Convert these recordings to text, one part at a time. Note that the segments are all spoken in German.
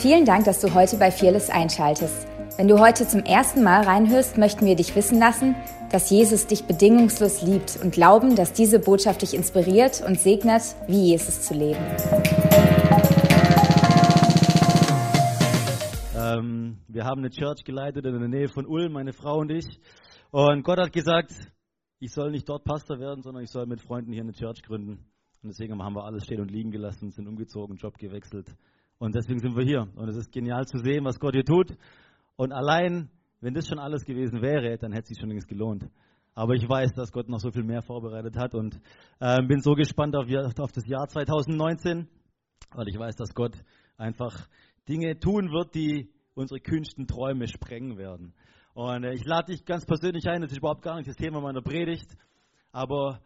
Vielen Dank, dass du heute bei Fearless einschaltest. Wenn du heute zum ersten Mal reinhörst, möchten wir dich wissen lassen, dass Jesus dich bedingungslos liebt und glauben, dass diese Botschaft dich inspiriert und segnet, wie Jesus zu leben. Ähm, wir haben eine Church geleitet in der Nähe von Ulm, meine Frau und ich. Und Gott hat gesagt, ich soll nicht dort Pastor werden, sondern ich soll mit Freunden hier eine Church gründen. Und deswegen haben wir alles stehen und liegen gelassen, sind umgezogen, Job gewechselt. Und deswegen sind wir hier. Und es ist genial zu sehen, was Gott hier tut. Und allein, wenn das schon alles gewesen wäre, dann hätte es sich schon längst gelohnt. Aber ich weiß, dass Gott noch so viel mehr vorbereitet hat und äh, bin so gespannt auf, auf das Jahr 2019, weil ich weiß, dass Gott einfach Dinge tun wird, die unsere kühnsten Träume sprengen werden. Und äh, ich lade dich ganz persönlich ein, das ist überhaupt gar nicht das Thema meiner Predigt, aber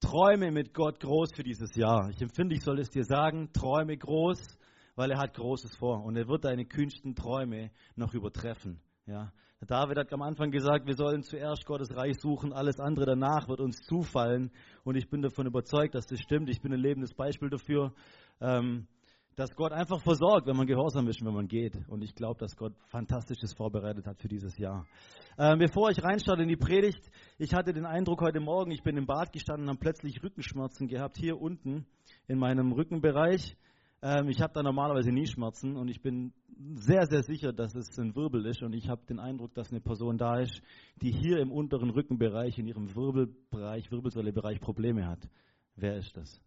träume mit Gott groß für dieses Jahr. Ich empfinde, ich soll es dir sagen, träume groß, weil er hat Großes vor und er wird deine kühnsten Träume noch übertreffen. Ja. David hat am Anfang gesagt, wir sollen zuerst Gottes Reich suchen, alles andere danach wird uns zufallen. Und ich bin davon überzeugt, dass das stimmt. Ich bin ein lebendes Beispiel dafür. Ähm, dass Gott einfach versorgt, wenn man gehorsam ist wenn man geht. Und ich glaube, dass Gott Fantastisches vorbereitet hat für dieses Jahr. Ähm, bevor ich reinstarte in die Predigt, ich hatte den Eindruck heute Morgen, ich bin im Bad gestanden und habe plötzlich Rückenschmerzen gehabt, hier unten in meinem Rückenbereich. Ähm, ich habe da normalerweise nie Schmerzen und ich bin sehr, sehr sicher, dass es ein Wirbel ist. Und ich habe den Eindruck, dass eine Person da ist, die hier im unteren Rückenbereich, in ihrem Wirbelbereich, Wirbelsäulebereich Probleme hat. Wer ist das?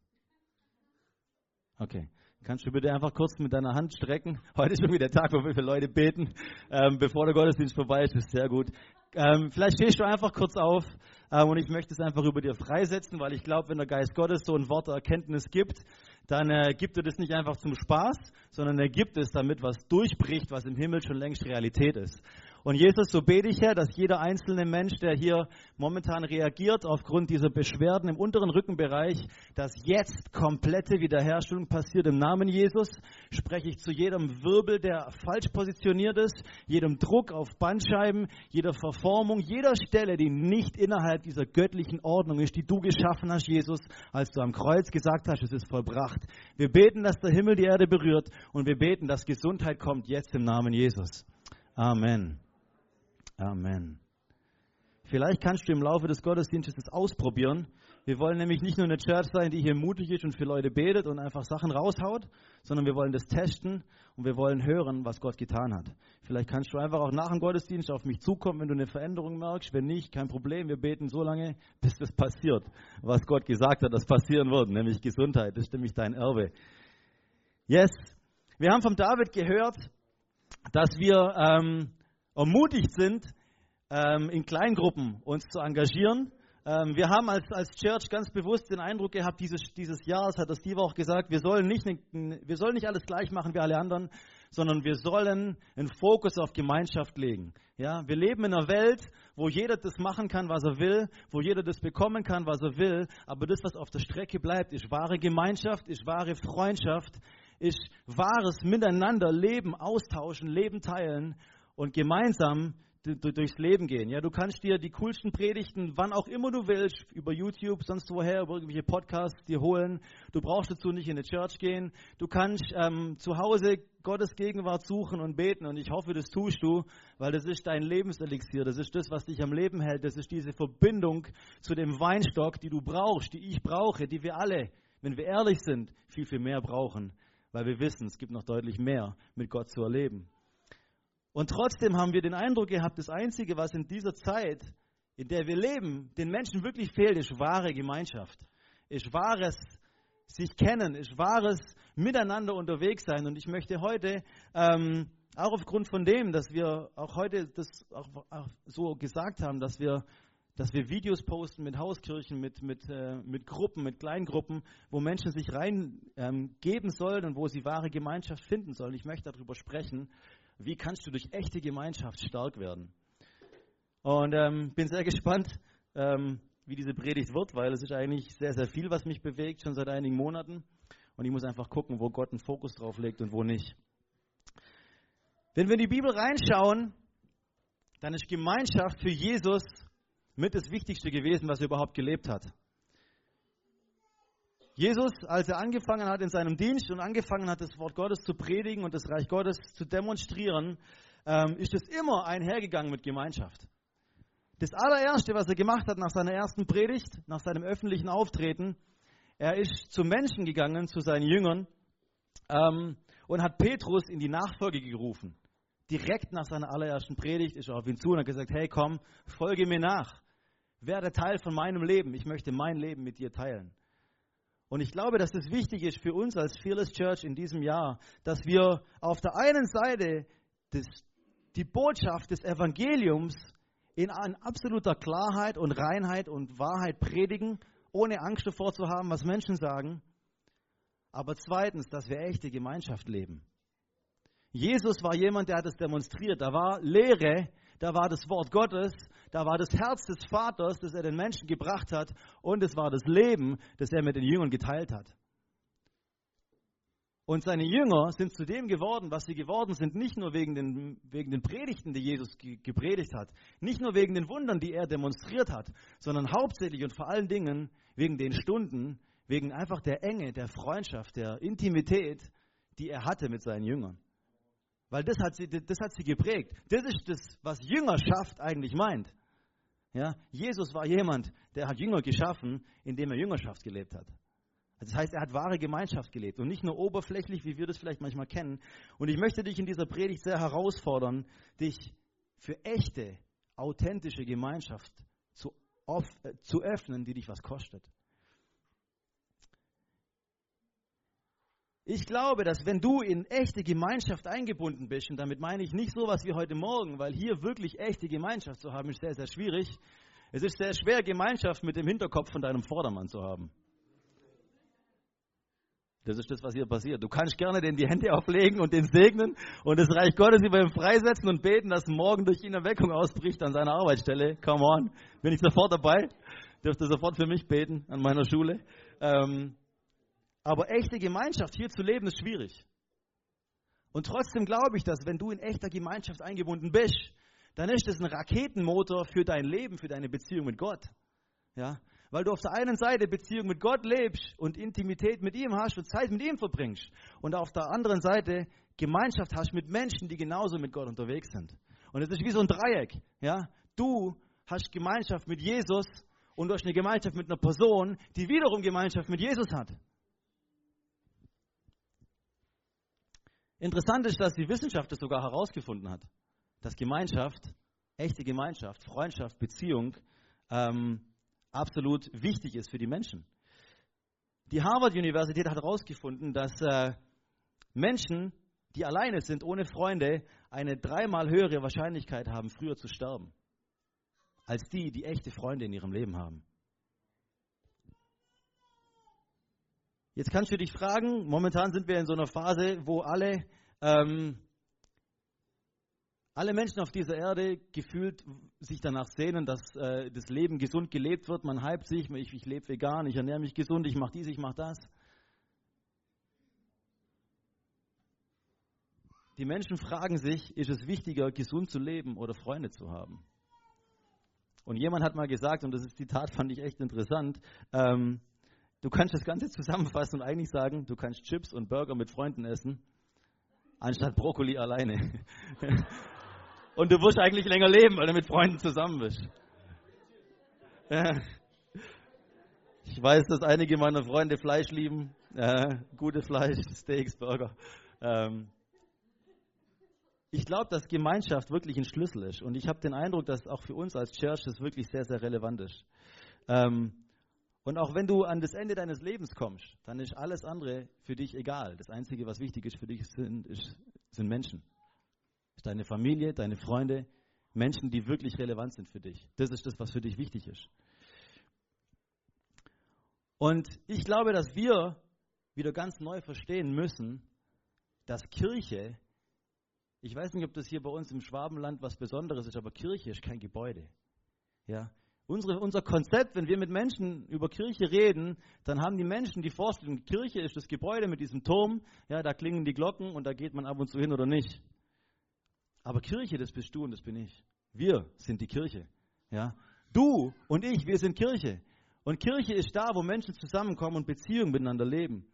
Okay. Kannst du bitte einfach kurz mit deiner Hand strecken? Heute ist irgendwie der Tag, wo wir für Leute beten, ähm, bevor der Gottesdienst vorbei ist. Ist sehr gut. Ähm, vielleicht stehst du einfach kurz auf ähm, und ich möchte es einfach über dir freisetzen, weil ich glaube, wenn der Geist Gottes so ein Wort der Erkenntnis gibt, dann äh, gibt er das nicht einfach zum Spaß, sondern er gibt es, damit was durchbricht, was im Himmel schon längst Realität ist. Und Jesus, so bete ich, Herr, dass jeder einzelne Mensch, der hier momentan reagiert aufgrund dieser Beschwerden im unteren Rückenbereich, dass jetzt komplette Wiederherstellung passiert im Namen Jesus, spreche ich zu jedem Wirbel, der falsch positioniert ist, jedem Druck auf Bandscheiben, jeder Verformung, jeder Stelle, die nicht innerhalb dieser göttlichen Ordnung ist, die du geschaffen hast, Jesus, als du am Kreuz gesagt hast, es ist vollbracht. Wir beten, dass der Himmel die Erde berührt und wir beten, dass Gesundheit kommt jetzt im Namen Jesus. Amen. Amen. Vielleicht kannst du im Laufe des Gottesdienstes das ausprobieren. Wir wollen nämlich nicht nur eine Church sein, die hier mutig ist und für Leute betet und einfach Sachen raushaut, sondern wir wollen das testen und wir wollen hören, was Gott getan hat. Vielleicht kannst du einfach auch nach dem Gottesdienst auf mich zukommen, wenn du eine Veränderung merkst. Wenn nicht, kein Problem. Wir beten so lange, bis das passiert, was Gott gesagt hat, das passieren wird, nämlich Gesundheit. Das ist nämlich dein Erbe. Yes. Wir haben vom David gehört, dass wir ähm, ermutigt sind, ähm, in Kleingruppen uns zu engagieren. Ähm, wir haben als, als Church ganz bewusst den Eindruck gehabt, dieses, dieses Jahr, das hat das Steve auch gesagt, wir sollen, nicht, wir sollen nicht alles gleich machen wie alle anderen, sondern wir sollen einen Fokus auf Gemeinschaft legen. Ja, wir leben in einer Welt, wo jeder das machen kann, was er will, wo jeder das bekommen kann, was er will, aber das, was auf der Strecke bleibt, ist wahre Gemeinschaft, ist wahre Freundschaft, ist wahres Miteinander, Leben austauschen, Leben teilen und gemeinsam durchs Leben gehen. Ja, du kannst dir die coolsten Predigten, wann auch immer du willst, über YouTube, sonst woher, über irgendwelche Podcasts dir holen. Du brauchst dazu nicht in eine Church gehen. Du kannst ähm, zu Hause Gottes Gegenwart suchen und beten. Und ich hoffe, das tust du, weil das ist dein Lebenselixier. Das ist das, was dich am Leben hält. Das ist diese Verbindung zu dem Weinstock, die du brauchst, die ich brauche, die wir alle, wenn wir ehrlich sind, viel, viel mehr brauchen. Weil wir wissen, es gibt noch deutlich mehr mit Gott zu erleben. Und trotzdem haben wir den Eindruck gehabt, das Einzige, was in dieser Zeit, in der wir leben, den Menschen wirklich fehlt, ist wahre Gemeinschaft. Ist wahres sich kennen, ist wahres Miteinander unterwegs sein. Und ich möchte heute, ähm, auch aufgrund von dem, dass wir auch heute das auch, auch so gesagt haben, dass wir dass wir Videos posten mit Hauskirchen, mit, mit, äh, mit Gruppen, mit Kleingruppen, wo Menschen sich reingeben ähm, sollen und wo sie wahre Gemeinschaft finden sollen. Ich möchte darüber sprechen, wie kannst du durch echte Gemeinschaft stark werden. Und ähm, bin sehr gespannt, ähm, wie diese Predigt wird, weil es ist eigentlich sehr, sehr viel, was mich bewegt, schon seit einigen Monaten. Und ich muss einfach gucken, wo Gott einen Fokus drauf legt und wo nicht. Wenn wir in die Bibel reinschauen, dann ist Gemeinschaft für Jesus mit das Wichtigste gewesen, was er überhaupt gelebt hat. Jesus, als er angefangen hat in seinem Dienst und angefangen hat, das Wort Gottes zu predigen und das Reich Gottes zu demonstrieren, ähm, ist es immer einhergegangen mit Gemeinschaft. Das allererste, was er gemacht hat nach seiner ersten Predigt, nach seinem öffentlichen Auftreten, er ist zu Menschen gegangen, zu seinen Jüngern ähm, und hat Petrus in die Nachfolge gerufen. Direkt nach seiner allerersten Predigt ist er auf ihn zu und hat gesagt, hey komm, folge mir nach. Werde Teil von meinem Leben. Ich möchte mein Leben mit dir teilen. Und ich glaube, dass es wichtig ist für uns als Fearless Church in diesem Jahr, dass wir auf der einen Seite das, die Botschaft des Evangeliums in absoluter Klarheit und Reinheit und Wahrheit predigen, ohne Angst davor zu haben, was Menschen sagen. Aber zweitens, dass wir echte Gemeinschaft leben. Jesus war jemand, der hat es demonstriert. Da war Lehre, da war das Wort Gottes, da war das Herz des Vaters, das er den Menschen gebracht hat und es war das Leben, das er mit den Jüngern geteilt hat. Und seine Jünger sind zu dem geworden, was sie geworden sind, nicht nur wegen den, wegen den Predigten, die Jesus gepredigt hat, nicht nur wegen den Wundern, die er demonstriert hat, sondern hauptsächlich und vor allen Dingen wegen den Stunden, wegen einfach der Enge, der Freundschaft, der Intimität, die er hatte mit seinen Jüngern. Weil das hat sie, das hat sie geprägt. Das ist das, was Jüngerschaft eigentlich meint. Ja, Jesus war jemand, der hat Jünger geschaffen, indem er Jüngerschaft gelebt hat. Das heißt, er hat wahre Gemeinschaft gelebt und nicht nur oberflächlich, wie wir das vielleicht manchmal kennen. Und ich möchte dich in dieser Predigt sehr herausfordern, dich für echte, authentische Gemeinschaft zu, äh, zu öffnen, die dich was kostet. Ich glaube, dass wenn du in echte Gemeinschaft eingebunden bist, und damit meine ich nicht so was wie heute Morgen, weil hier wirklich echte Gemeinschaft zu haben, ist sehr, sehr schwierig. Es ist sehr schwer, Gemeinschaft mit dem Hinterkopf von deinem Vordermann zu haben. Das ist das, was hier passiert. Du kannst gerne den die Hände auflegen und den segnen und das Reich Gottes über ihn freisetzen und beten, dass morgen durch ihn Erweckung ausbricht an seiner Arbeitsstelle. Come on. Bin ich sofort dabei. Dürfte sofort für mich beten an meiner Schule. Ähm, aber echte Gemeinschaft hier zu leben ist schwierig. Und trotzdem glaube ich, dass wenn du in echter Gemeinschaft eingebunden bist, dann ist das ein Raketenmotor für dein Leben, für deine Beziehung mit Gott. Ja? Weil du auf der einen Seite Beziehung mit Gott lebst und Intimität mit ihm hast und Zeit mit ihm verbringst. Und auf der anderen Seite Gemeinschaft hast mit Menschen, die genauso mit Gott unterwegs sind. Und es ist wie so ein Dreieck. Ja? Du hast Gemeinschaft mit Jesus und du hast eine Gemeinschaft mit einer Person, die wiederum Gemeinschaft mit Jesus hat. Interessant ist, dass die Wissenschaft es sogar herausgefunden hat, dass Gemeinschaft, echte Gemeinschaft, Freundschaft, Beziehung ähm, absolut wichtig ist für die Menschen. Die Harvard-Universität hat herausgefunden, dass äh, Menschen, die alleine sind, ohne Freunde, eine dreimal höhere Wahrscheinlichkeit haben, früher zu sterben, als die, die echte Freunde in ihrem Leben haben. Jetzt kannst du dich fragen, momentan sind wir in so einer Phase, wo alle ähm, alle Menschen auf dieser Erde gefühlt sich danach sehnen, dass äh, das Leben gesund gelebt wird. Man hypt sich, ich, ich lebe vegan, ich ernähre mich gesund, ich mache dies, ich mache das. Die Menschen fragen sich, ist es wichtiger, gesund zu leben oder Freunde zu haben? Und jemand hat mal gesagt, und das Zitat, fand ich echt interessant, ähm, du kannst das Ganze zusammenfassen und eigentlich sagen, du kannst Chips und Burger mit Freunden essen, anstatt Brokkoli alleine. Und du wirst eigentlich länger leben, weil du mit Freunden zusammen bist. Ich weiß, dass einige meiner Freunde Fleisch lieben. Gutes Fleisch, Steaks, Burger. Ähm ich glaube, dass Gemeinschaft wirklich ein Schlüssel ist. Und ich habe den Eindruck, dass auch für uns als Church das wirklich sehr, sehr relevant ist. Ähm und auch wenn du an das Ende deines Lebens kommst, dann ist alles andere für dich egal. Das Einzige, was wichtig ist für dich, sind, ist, sind Menschen ist deine Familie, deine Freunde, Menschen, die wirklich relevant sind für dich. Das ist das, was für dich wichtig ist. Und ich glaube, dass wir wieder ganz neu verstehen müssen, dass Kirche, ich weiß nicht, ob das hier bei uns im Schwabenland was Besonderes ist, aber Kirche ist kein Gebäude. Ja, Unsere, unser Konzept, wenn wir mit Menschen über Kirche reden, dann haben die Menschen die Vorstellung, Kirche ist das Gebäude mit diesem Turm, ja, da klingen die Glocken und da geht man ab und zu hin oder nicht. Aber Kirche, das bist du und das bin ich. Wir sind die Kirche. Ja? Du und ich, wir sind Kirche. Und Kirche ist da, wo Menschen zusammenkommen und Beziehungen miteinander leben.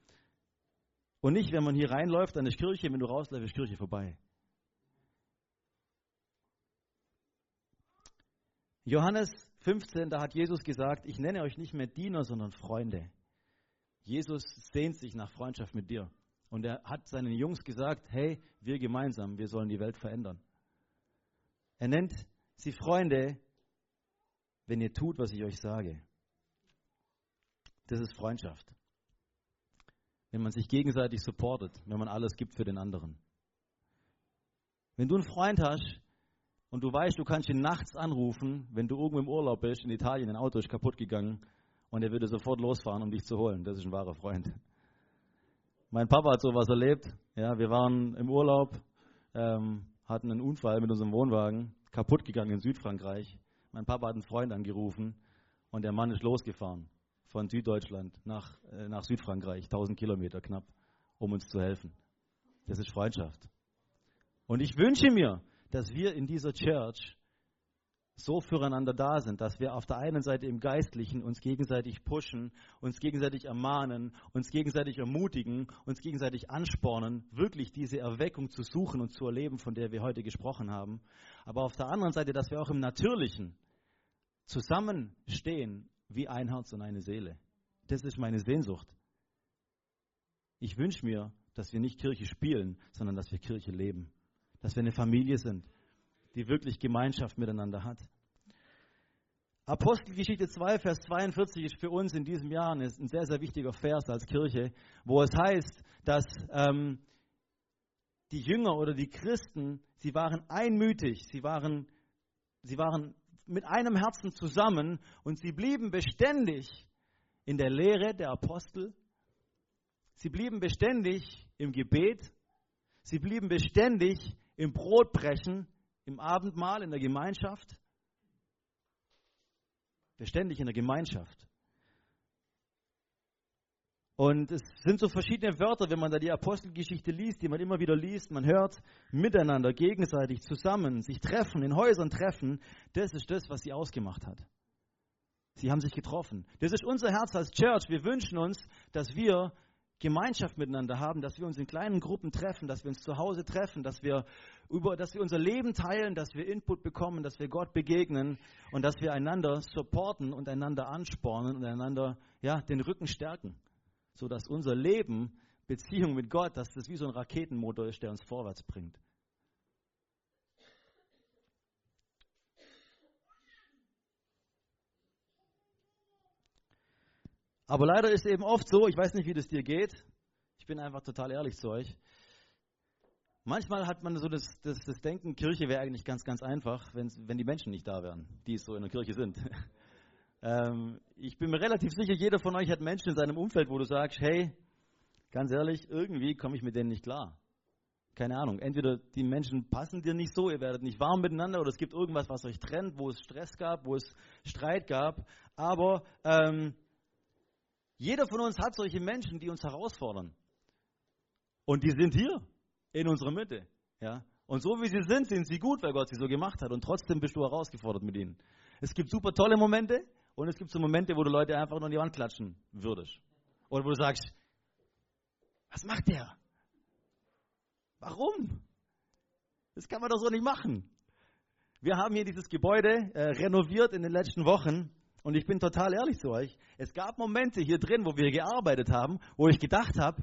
Und nicht, wenn man hier reinläuft, dann ist Kirche, wenn du rausläufst, ist Kirche vorbei. Johannes 15, da hat Jesus gesagt, ich nenne euch nicht mehr Diener, sondern Freunde. Jesus sehnt sich nach Freundschaft mit dir. Und er hat seinen Jungs gesagt, hey, wir gemeinsam, wir sollen die Welt verändern. Er nennt sie Freunde, wenn ihr tut, was ich euch sage. Das ist Freundschaft. Wenn man sich gegenseitig supportet, wenn man alles gibt für den anderen. Wenn du einen Freund hast und du weißt, du kannst ihn nachts anrufen, wenn du irgendwo im Urlaub bist, in Italien, ein Auto ist kaputt gegangen und er würde sofort losfahren, um dich zu holen. Das ist ein wahrer Freund. Mein Papa hat sowas erlebt. Ja, wir waren im Urlaub, ähm, hatten einen Unfall mit unserem Wohnwagen, kaputt gegangen in Südfrankreich. Mein Papa hat einen Freund angerufen und der Mann ist losgefahren von Süddeutschland nach, äh, nach Südfrankreich, 1000 Kilometer knapp, um uns zu helfen. Das ist Freundschaft. Und ich wünsche mir, dass wir in dieser Church so füreinander da sind, dass wir auf der einen Seite im Geistlichen uns gegenseitig pushen, uns gegenseitig ermahnen, uns gegenseitig ermutigen, uns gegenseitig anspornen, wirklich diese Erweckung zu suchen und zu erleben, von der wir heute gesprochen haben. Aber auf der anderen Seite, dass wir auch im Natürlichen zusammenstehen wie ein Herz und eine Seele. Das ist meine Sehnsucht. Ich wünsche mir, dass wir nicht Kirche spielen, sondern dass wir Kirche leben. Dass wir eine Familie sind, die wirklich Gemeinschaft miteinander hat. Apostelgeschichte 2, Vers 42 ist für uns in diesem Jahr ein sehr, sehr wichtiger Vers als Kirche, wo es heißt, dass ähm, die Jünger oder die Christen, sie waren einmütig, sie waren, sie waren mit einem Herzen zusammen und sie blieben beständig in der Lehre der Apostel. Sie blieben beständig im Gebet. Sie blieben beständig im Brotbrechen, im Abendmahl, in der Gemeinschaft. Beständig in der Gemeinschaft. Und es sind so verschiedene Wörter, wenn man da die Apostelgeschichte liest, die man immer wieder liest. Man hört miteinander, gegenseitig, zusammen, sich treffen, in Häusern treffen. Das ist das, was sie ausgemacht hat. Sie haben sich getroffen. Das ist unser Herz als Church. Wir wünschen uns, dass wir Gemeinschaft miteinander haben, dass wir uns in kleinen Gruppen treffen, dass wir uns zu Hause treffen, dass wir, über, dass wir unser Leben teilen, dass wir Input bekommen, dass wir Gott begegnen und dass wir einander supporten und einander anspornen und einander ja, den Rücken stärken so dass unser Leben, Beziehung mit Gott, dass das wie so ein Raketenmotor ist, der uns vorwärts bringt. Aber leider ist eben oft so, ich weiß nicht, wie das dir geht, ich bin einfach total ehrlich zu euch. Manchmal hat man so das, das, das Denken, Kirche wäre eigentlich ganz, ganz einfach, wenn die Menschen nicht da wären, die so in der Kirche sind. Ähm, ich bin mir relativ sicher, jeder von euch hat Menschen in seinem Umfeld, wo du sagst, hey, ganz ehrlich, irgendwie komme ich mit denen nicht klar. Keine Ahnung, entweder die Menschen passen dir nicht so, ihr werdet nicht warm miteinander oder es gibt irgendwas, was euch trennt, wo es Stress gab, wo es Streit gab. Aber ähm, jeder von uns hat solche Menschen, die uns herausfordern. Und die sind hier in unserer Mitte. Ja? Und so wie sie sind, sind sie gut, weil Gott sie so gemacht hat. Und trotzdem bist du herausgefordert mit ihnen. Es gibt super tolle Momente und es gibt so Momente, wo du Leute einfach nur an die Wand klatschen würdest. Oder wo du sagst, was macht der? Warum? Das kann man doch so nicht machen. Wir haben hier dieses Gebäude äh, renoviert in den letzten Wochen und ich bin total ehrlich zu euch. Es gab Momente hier drin, wo wir gearbeitet haben, wo ich gedacht habe,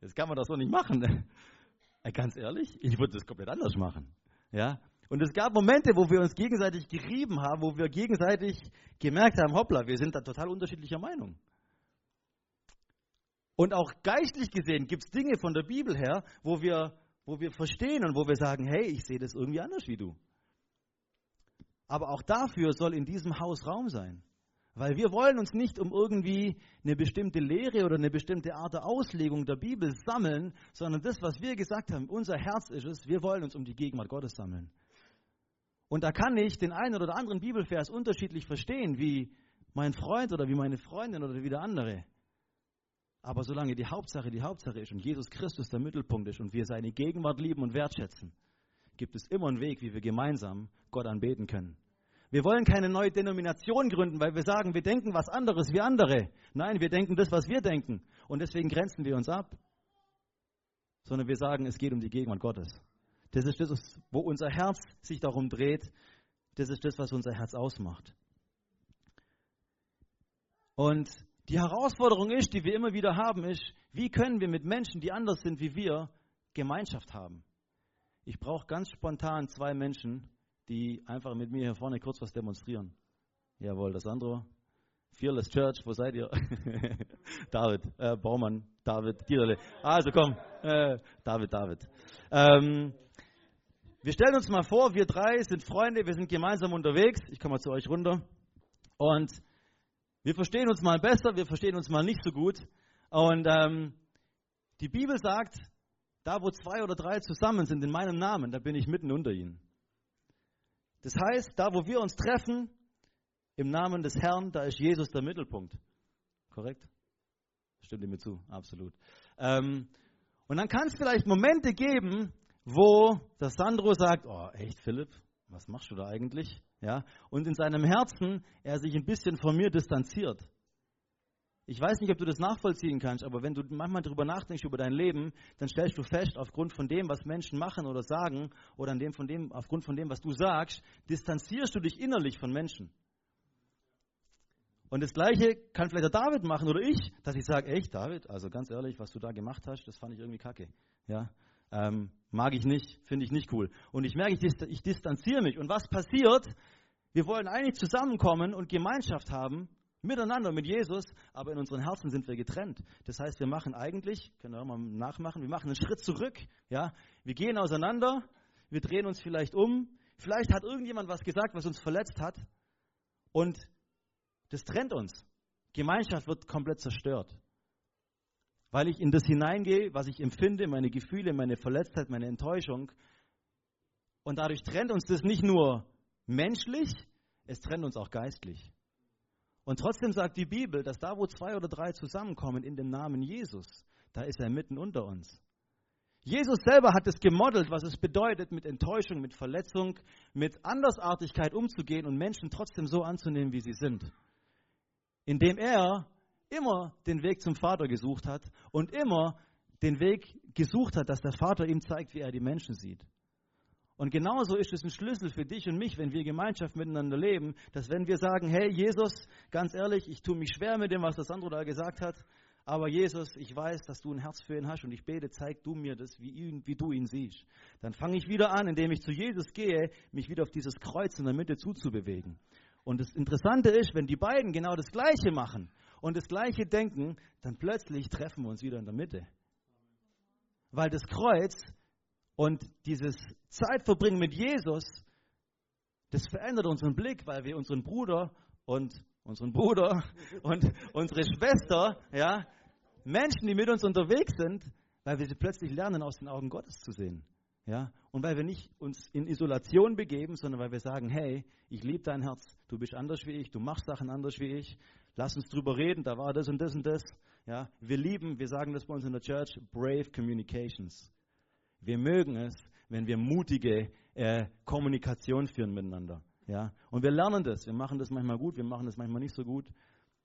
das kann man doch so nicht machen. Äh, ganz ehrlich, ich würde das komplett anders machen. Ja, und es gab Momente, wo wir uns gegenseitig gerieben haben, wo wir gegenseitig gemerkt haben, hoppla, wir sind da total unterschiedlicher Meinung. Und auch geistlich gesehen gibt es Dinge von der Bibel her, wo wir, wo wir verstehen und wo wir sagen, hey, ich sehe das irgendwie anders wie du. Aber auch dafür soll in diesem Haus Raum sein. Weil wir wollen uns nicht um irgendwie eine bestimmte Lehre oder eine bestimmte Art der Auslegung der Bibel sammeln, sondern das, was wir gesagt haben, unser Herz ist es, wir wollen uns um die Gegenwart Gottes sammeln. Und da kann ich den einen oder anderen Bibelvers unterschiedlich verstehen, wie mein Freund oder wie meine Freundin oder wie der andere. Aber solange die Hauptsache die Hauptsache ist und Jesus Christus der Mittelpunkt ist und wir seine Gegenwart lieben und wertschätzen, gibt es immer einen Weg, wie wir gemeinsam Gott anbeten können. Wir wollen keine neue Denomination gründen, weil wir sagen, wir denken was anderes wie andere. Nein, wir denken das, was wir denken. Und deswegen grenzen wir uns ab. Sondern wir sagen, es geht um die Gegenwart Gottes. Das ist das, wo unser Herz sich darum dreht. Das ist das, was unser Herz ausmacht. Und die Herausforderung ist, die wir immer wieder haben, ist, wie können wir mit Menschen, die anders sind wie wir, Gemeinschaft haben? Ich brauche ganz spontan zwei Menschen, die einfach mit mir hier vorne kurz was demonstrieren. Jawohl, das andere. Fearless Church, wo seid ihr? David, äh, Baumann, David, Dieterle. Also komm, äh, David, David. Ähm, wir stellen uns mal vor, wir drei sind Freunde, wir sind gemeinsam unterwegs. Ich komme mal zu euch runter. Und wir verstehen uns mal besser, wir verstehen uns mal nicht so gut. Und ähm, die Bibel sagt, da wo zwei oder drei zusammen sind in meinem Namen, da bin ich mitten unter ihnen. Das heißt, da wo wir uns treffen, im Namen des Herrn, da ist Jesus der Mittelpunkt. Korrekt? Stimmt ihr mir zu? Absolut. Ähm, und dann kann es vielleicht Momente geben, wo der Sandro sagt, oh echt Philipp, was machst du da eigentlich? Ja, und in seinem Herzen er sich ein bisschen von mir distanziert. Ich weiß nicht, ob du das nachvollziehen kannst, aber wenn du manchmal darüber nachdenkst über dein Leben, dann stellst du fest, aufgrund von dem, was Menschen machen oder sagen, oder an dem, von dem, aufgrund von dem, was du sagst, distanzierst du dich innerlich von Menschen. Und das Gleiche kann vielleicht der David machen oder ich, dass ich sage, echt David, also ganz ehrlich, was du da gemacht hast, das fand ich irgendwie kacke. Ja, ähm, mag ich nicht, finde ich nicht cool. Und ich merke, ich, ich distanziere mich. Und was passiert? Wir wollen eigentlich zusammenkommen und Gemeinschaft haben, miteinander mit Jesus, aber in unseren Herzen sind wir getrennt. Das heißt, wir machen eigentlich, können wir mal nachmachen, wir machen einen Schritt zurück. Ja? Wir gehen auseinander, wir drehen uns vielleicht um. Vielleicht hat irgendjemand was gesagt, was uns verletzt hat. Und das trennt uns. Gemeinschaft wird komplett zerstört weil ich in das hineingehe, was ich empfinde, meine Gefühle, meine Verletztheit, meine Enttäuschung. Und dadurch trennt uns das nicht nur menschlich, es trennt uns auch geistlich. Und trotzdem sagt die Bibel, dass da, wo zwei oder drei zusammenkommen in dem Namen Jesus, da ist er mitten unter uns. Jesus selber hat es gemodelt, was es bedeutet, mit Enttäuschung, mit Verletzung, mit Andersartigkeit umzugehen und Menschen trotzdem so anzunehmen, wie sie sind. Indem er immer den Weg zum Vater gesucht hat und immer den Weg gesucht hat, dass der Vater ihm zeigt, wie er die Menschen sieht. Und genauso ist es ein Schlüssel für dich und mich, wenn wir Gemeinschaft miteinander leben, dass wenn wir sagen, hey Jesus, ganz ehrlich, ich tue mich schwer mit dem, was das Sandro da gesagt hat, aber Jesus, ich weiß, dass du ein Herz für ihn hast und ich bete, zeig du mir das, wie, ihn, wie du ihn siehst. Dann fange ich wieder an, indem ich zu Jesus gehe, mich wieder auf dieses Kreuz in der Mitte zuzubewegen. Und das Interessante ist, wenn die beiden genau das Gleiche machen, und das gleiche denken, dann plötzlich treffen wir uns wieder in der Mitte. Weil das Kreuz und dieses Zeitverbringen mit Jesus, das verändert unseren Blick, weil wir unseren Bruder und unseren Bruder und unsere Schwester, ja, Menschen, die mit uns unterwegs sind, weil wir sie plötzlich lernen, aus den Augen Gottes zu sehen. Ja? Und weil wir nicht uns in Isolation begeben, sondern weil wir sagen, hey, ich liebe dein Herz, du bist anders wie ich, du machst Sachen anders wie ich, Lass uns drüber reden, da war das und das und das. Ja, wir lieben, wir sagen das bei uns in der Church, brave communications. Wir mögen es, wenn wir mutige äh, Kommunikation führen miteinander. Ja, und wir lernen das. Wir machen das manchmal gut, wir machen das manchmal nicht so gut.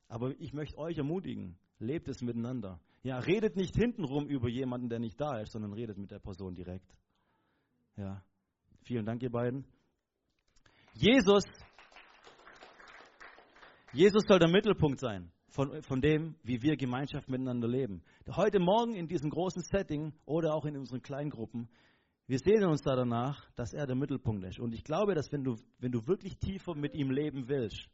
Aber ich möchte euch ermutigen, lebt es miteinander. Ja, redet nicht hintenrum über jemanden, der nicht da ist, sondern redet mit der Person direkt. Ja, vielen Dank, ihr beiden. Jesus Jesus soll der Mittelpunkt sein von, von dem, wie wir Gemeinschaft miteinander leben. Heute Morgen in diesem großen Setting oder auch in unseren Kleingruppen, wir sehen uns da danach, dass er der Mittelpunkt ist. Und ich glaube, dass wenn du, wenn du wirklich tiefer mit ihm leben willst,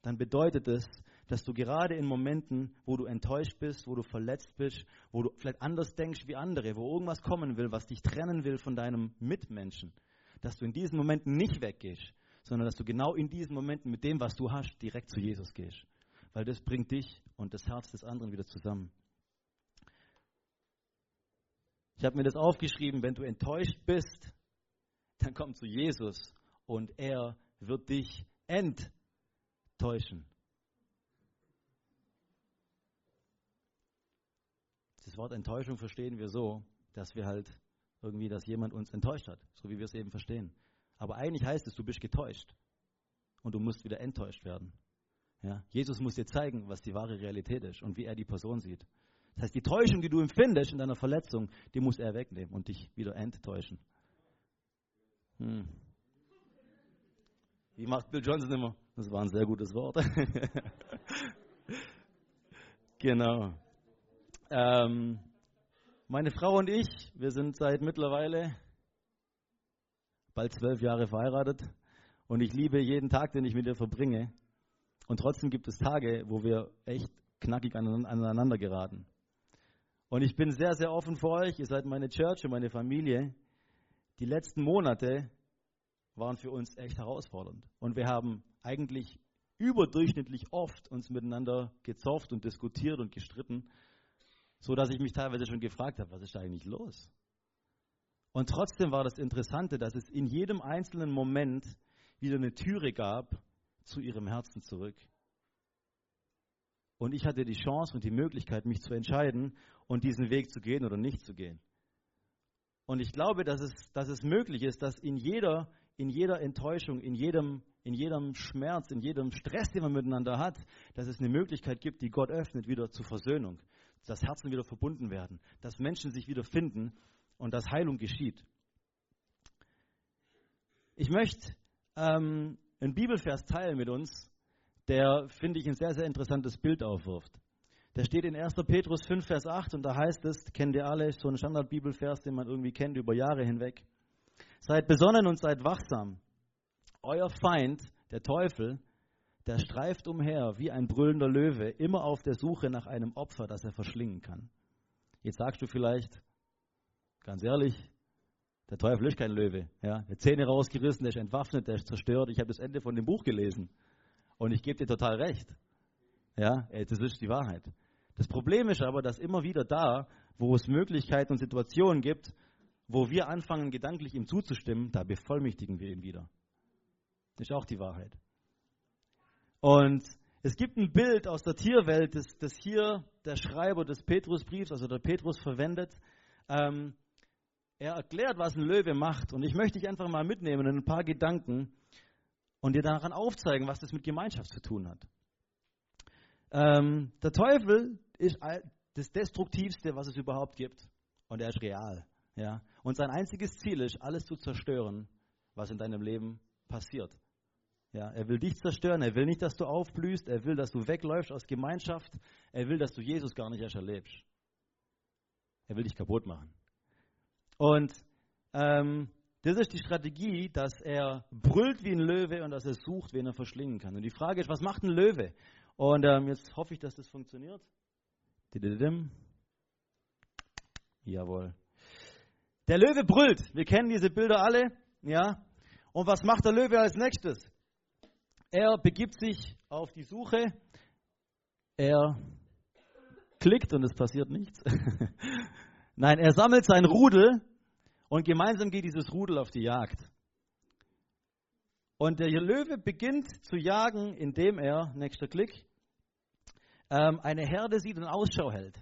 dann bedeutet es, dass du gerade in Momenten, wo du enttäuscht bist, wo du verletzt bist, wo du vielleicht anders denkst wie andere, wo irgendwas kommen will, was dich trennen will von deinem Mitmenschen, dass du in diesen Momenten nicht weggehst, sondern dass du genau in diesen Momenten mit dem, was du hast, direkt zu Jesus gehst. Weil das bringt dich und das Herz des anderen wieder zusammen. Ich habe mir das aufgeschrieben, wenn du enttäuscht bist, dann komm zu Jesus und er wird dich enttäuschen. Das Wort Enttäuschung verstehen wir so, dass wir halt irgendwie, dass jemand uns enttäuscht hat, so wie wir es eben verstehen. Aber eigentlich heißt es, du bist getäuscht und du musst wieder enttäuscht werden. Ja? Jesus muss dir zeigen, was die wahre Realität ist und wie er die Person sieht. Das heißt, die Täuschung, die du empfindest in deiner Verletzung, die muss er wegnehmen und dich wieder enttäuschen. Hm. Wie macht Bill Johnson immer? Das war ein sehr gutes Wort. genau. Ähm, meine Frau und ich, wir sind seit mittlerweile bald zwölf Jahre verheiratet und ich liebe jeden Tag, den ich mit ihr verbringe. Und trotzdem gibt es Tage, wo wir echt knackig aneinander geraten. Und ich bin sehr, sehr offen für euch. Ihr seid meine Church und meine Familie. Die letzten Monate waren für uns echt herausfordernd. Und wir haben eigentlich überdurchschnittlich oft uns miteinander gezofft und diskutiert und gestritten, so dass ich mich teilweise schon gefragt habe, was ist da eigentlich los? Und trotzdem war das Interessante, dass es in jedem einzelnen Moment wieder eine Türe gab zu ihrem Herzen zurück. Und ich hatte die Chance und die Möglichkeit, mich zu entscheiden und diesen Weg zu gehen oder nicht zu gehen. Und ich glaube, dass es, dass es möglich ist, dass in jeder, in jeder Enttäuschung, in jedem, in jedem Schmerz, in jedem Stress, den man miteinander hat, dass es eine Möglichkeit gibt, die Gott öffnet, wieder zur Versöhnung, dass Herzen wieder verbunden werden, dass Menschen sich wieder finden und dass Heilung geschieht. Ich möchte ähm, einen Bibelvers teilen mit uns, der, finde ich, ein sehr, sehr interessantes Bild aufwirft. Der steht in 1. Petrus 5, Vers 8 und da heißt es, kennt ihr alle, so ein Standardbibelvers, den man irgendwie kennt über Jahre hinweg. Seid besonnen und seid wachsam. Euer Feind, der Teufel, der streift umher wie ein brüllender Löwe, immer auf der Suche nach einem Opfer, das er verschlingen kann. Jetzt sagst du vielleicht, Ganz ehrlich, der Teufel ist kein Löwe. Ja? Der Zähne rausgerissen, der ist entwaffnet, der ist zerstört. Ich habe das Ende von dem Buch gelesen. Und ich gebe dir total recht. Ja, das ist die Wahrheit. Das Problem ist aber, dass immer wieder da, wo es Möglichkeiten und Situationen gibt, wo wir anfangen, gedanklich ihm zuzustimmen, da bevollmächtigen wir ihn wieder. Das ist auch die Wahrheit. Und es gibt ein Bild aus der Tierwelt, das, das hier der Schreiber des Petrusbriefs, also der Petrus verwendet. Ähm, er erklärt, was ein Löwe macht. Und ich möchte dich einfach mal mitnehmen in ein paar Gedanken und dir daran aufzeigen, was das mit Gemeinschaft zu tun hat. Ähm, der Teufel ist das Destruktivste, was es überhaupt gibt. Und er ist real. Ja? Und sein einziges Ziel ist, alles zu zerstören, was in deinem Leben passiert. Ja, er will dich zerstören, er will nicht, dass du aufblühst, er will, dass du wegläufst aus Gemeinschaft, er will, dass du Jesus gar nicht erst erlebst. Er will dich kaputt machen. Und ähm, das ist die Strategie, dass er brüllt wie ein Löwe und dass er sucht, wen er verschlingen kann. Und die Frage ist, was macht ein Löwe? Und ähm, jetzt hoffe ich, dass das funktioniert. Jawohl. Der Löwe brüllt. Wir kennen diese Bilder alle. Ja. Und was macht der Löwe als nächstes? Er begibt sich auf die Suche. Er klickt und es passiert nichts. Nein, er sammelt sein Rudel und gemeinsam geht dieses Rudel auf die Jagd. Und der Löwe beginnt zu jagen, indem er, nächster Klick, ähm, eine Herde sieht und Ausschau hält.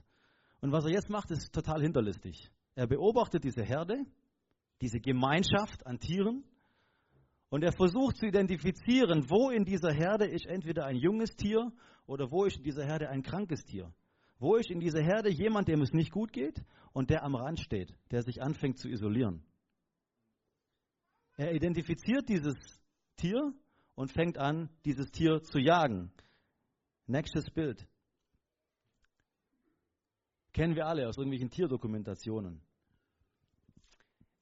Und was er jetzt macht, ist total hinterlistig. Er beobachtet diese Herde, diese Gemeinschaft an Tieren und er versucht zu identifizieren, wo in dieser Herde ist entweder ein junges Tier oder wo ist in dieser Herde ein krankes Tier. Wo ist in dieser Herde jemand, dem es nicht gut geht und der am Rand steht, der sich anfängt zu isolieren? Er identifiziert dieses Tier und fängt an, dieses Tier zu jagen. Nächstes Bild. Kennen wir alle aus irgendwelchen Tierdokumentationen.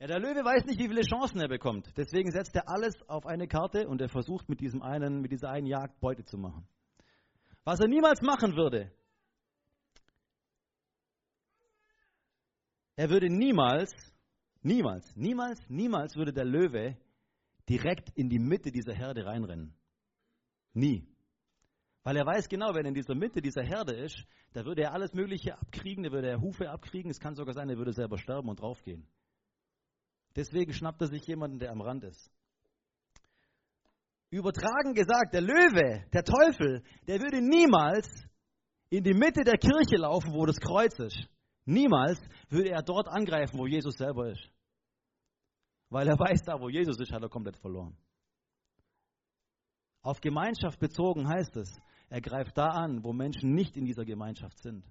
Ja, der Löwe weiß nicht, wie viele Chancen er bekommt. Deswegen setzt er alles auf eine Karte und er versucht mit diesem einen, mit dieser einen Jagd Beute zu machen. Was er niemals machen würde, Er würde niemals, niemals, niemals, niemals würde der Löwe direkt in die Mitte dieser Herde reinrennen. Nie. Weil er weiß genau, wenn er in dieser Mitte dieser Herde ist, da würde er alles Mögliche abkriegen, da würde er Hufe abkriegen, es kann sogar sein, er würde selber sterben und draufgehen. Deswegen schnappt er sich jemanden, der am Rand ist. Übertragen gesagt, der Löwe, der Teufel, der würde niemals in die Mitte der Kirche laufen, wo das Kreuz ist. Niemals würde er dort angreifen, wo Jesus selber ist. Weil er weiß, da wo Jesus ist, hat er komplett verloren. Auf Gemeinschaft bezogen heißt es, er greift da an, wo Menschen nicht in dieser Gemeinschaft sind.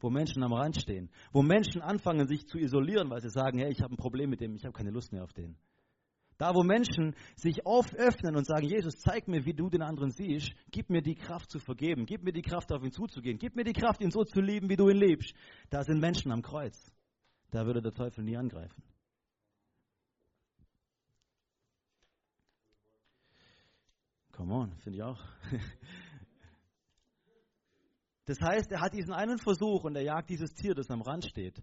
Wo Menschen am Rand stehen. Wo Menschen anfangen, sich zu isolieren, weil sie sagen, hey, ich habe ein Problem mit dem, ich habe keine Lust mehr auf den. Da, wo Menschen sich öffnen und sagen, Jesus, zeig mir, wie du den anderen siehst, gib mir die Kraft zu vergeben, gib mir die Kraft, auf ihn zuzugehen, gib mir die Kraft, ihn so zu lieben, wie du ihn liebst. Da sind Menschen am Kreuz. Da würde der Teufel nie angreifen. Come on, finde ich auch. Das heißt, er hat diesen einen Versuch und er jagt dieses Tier, das am Rand steht.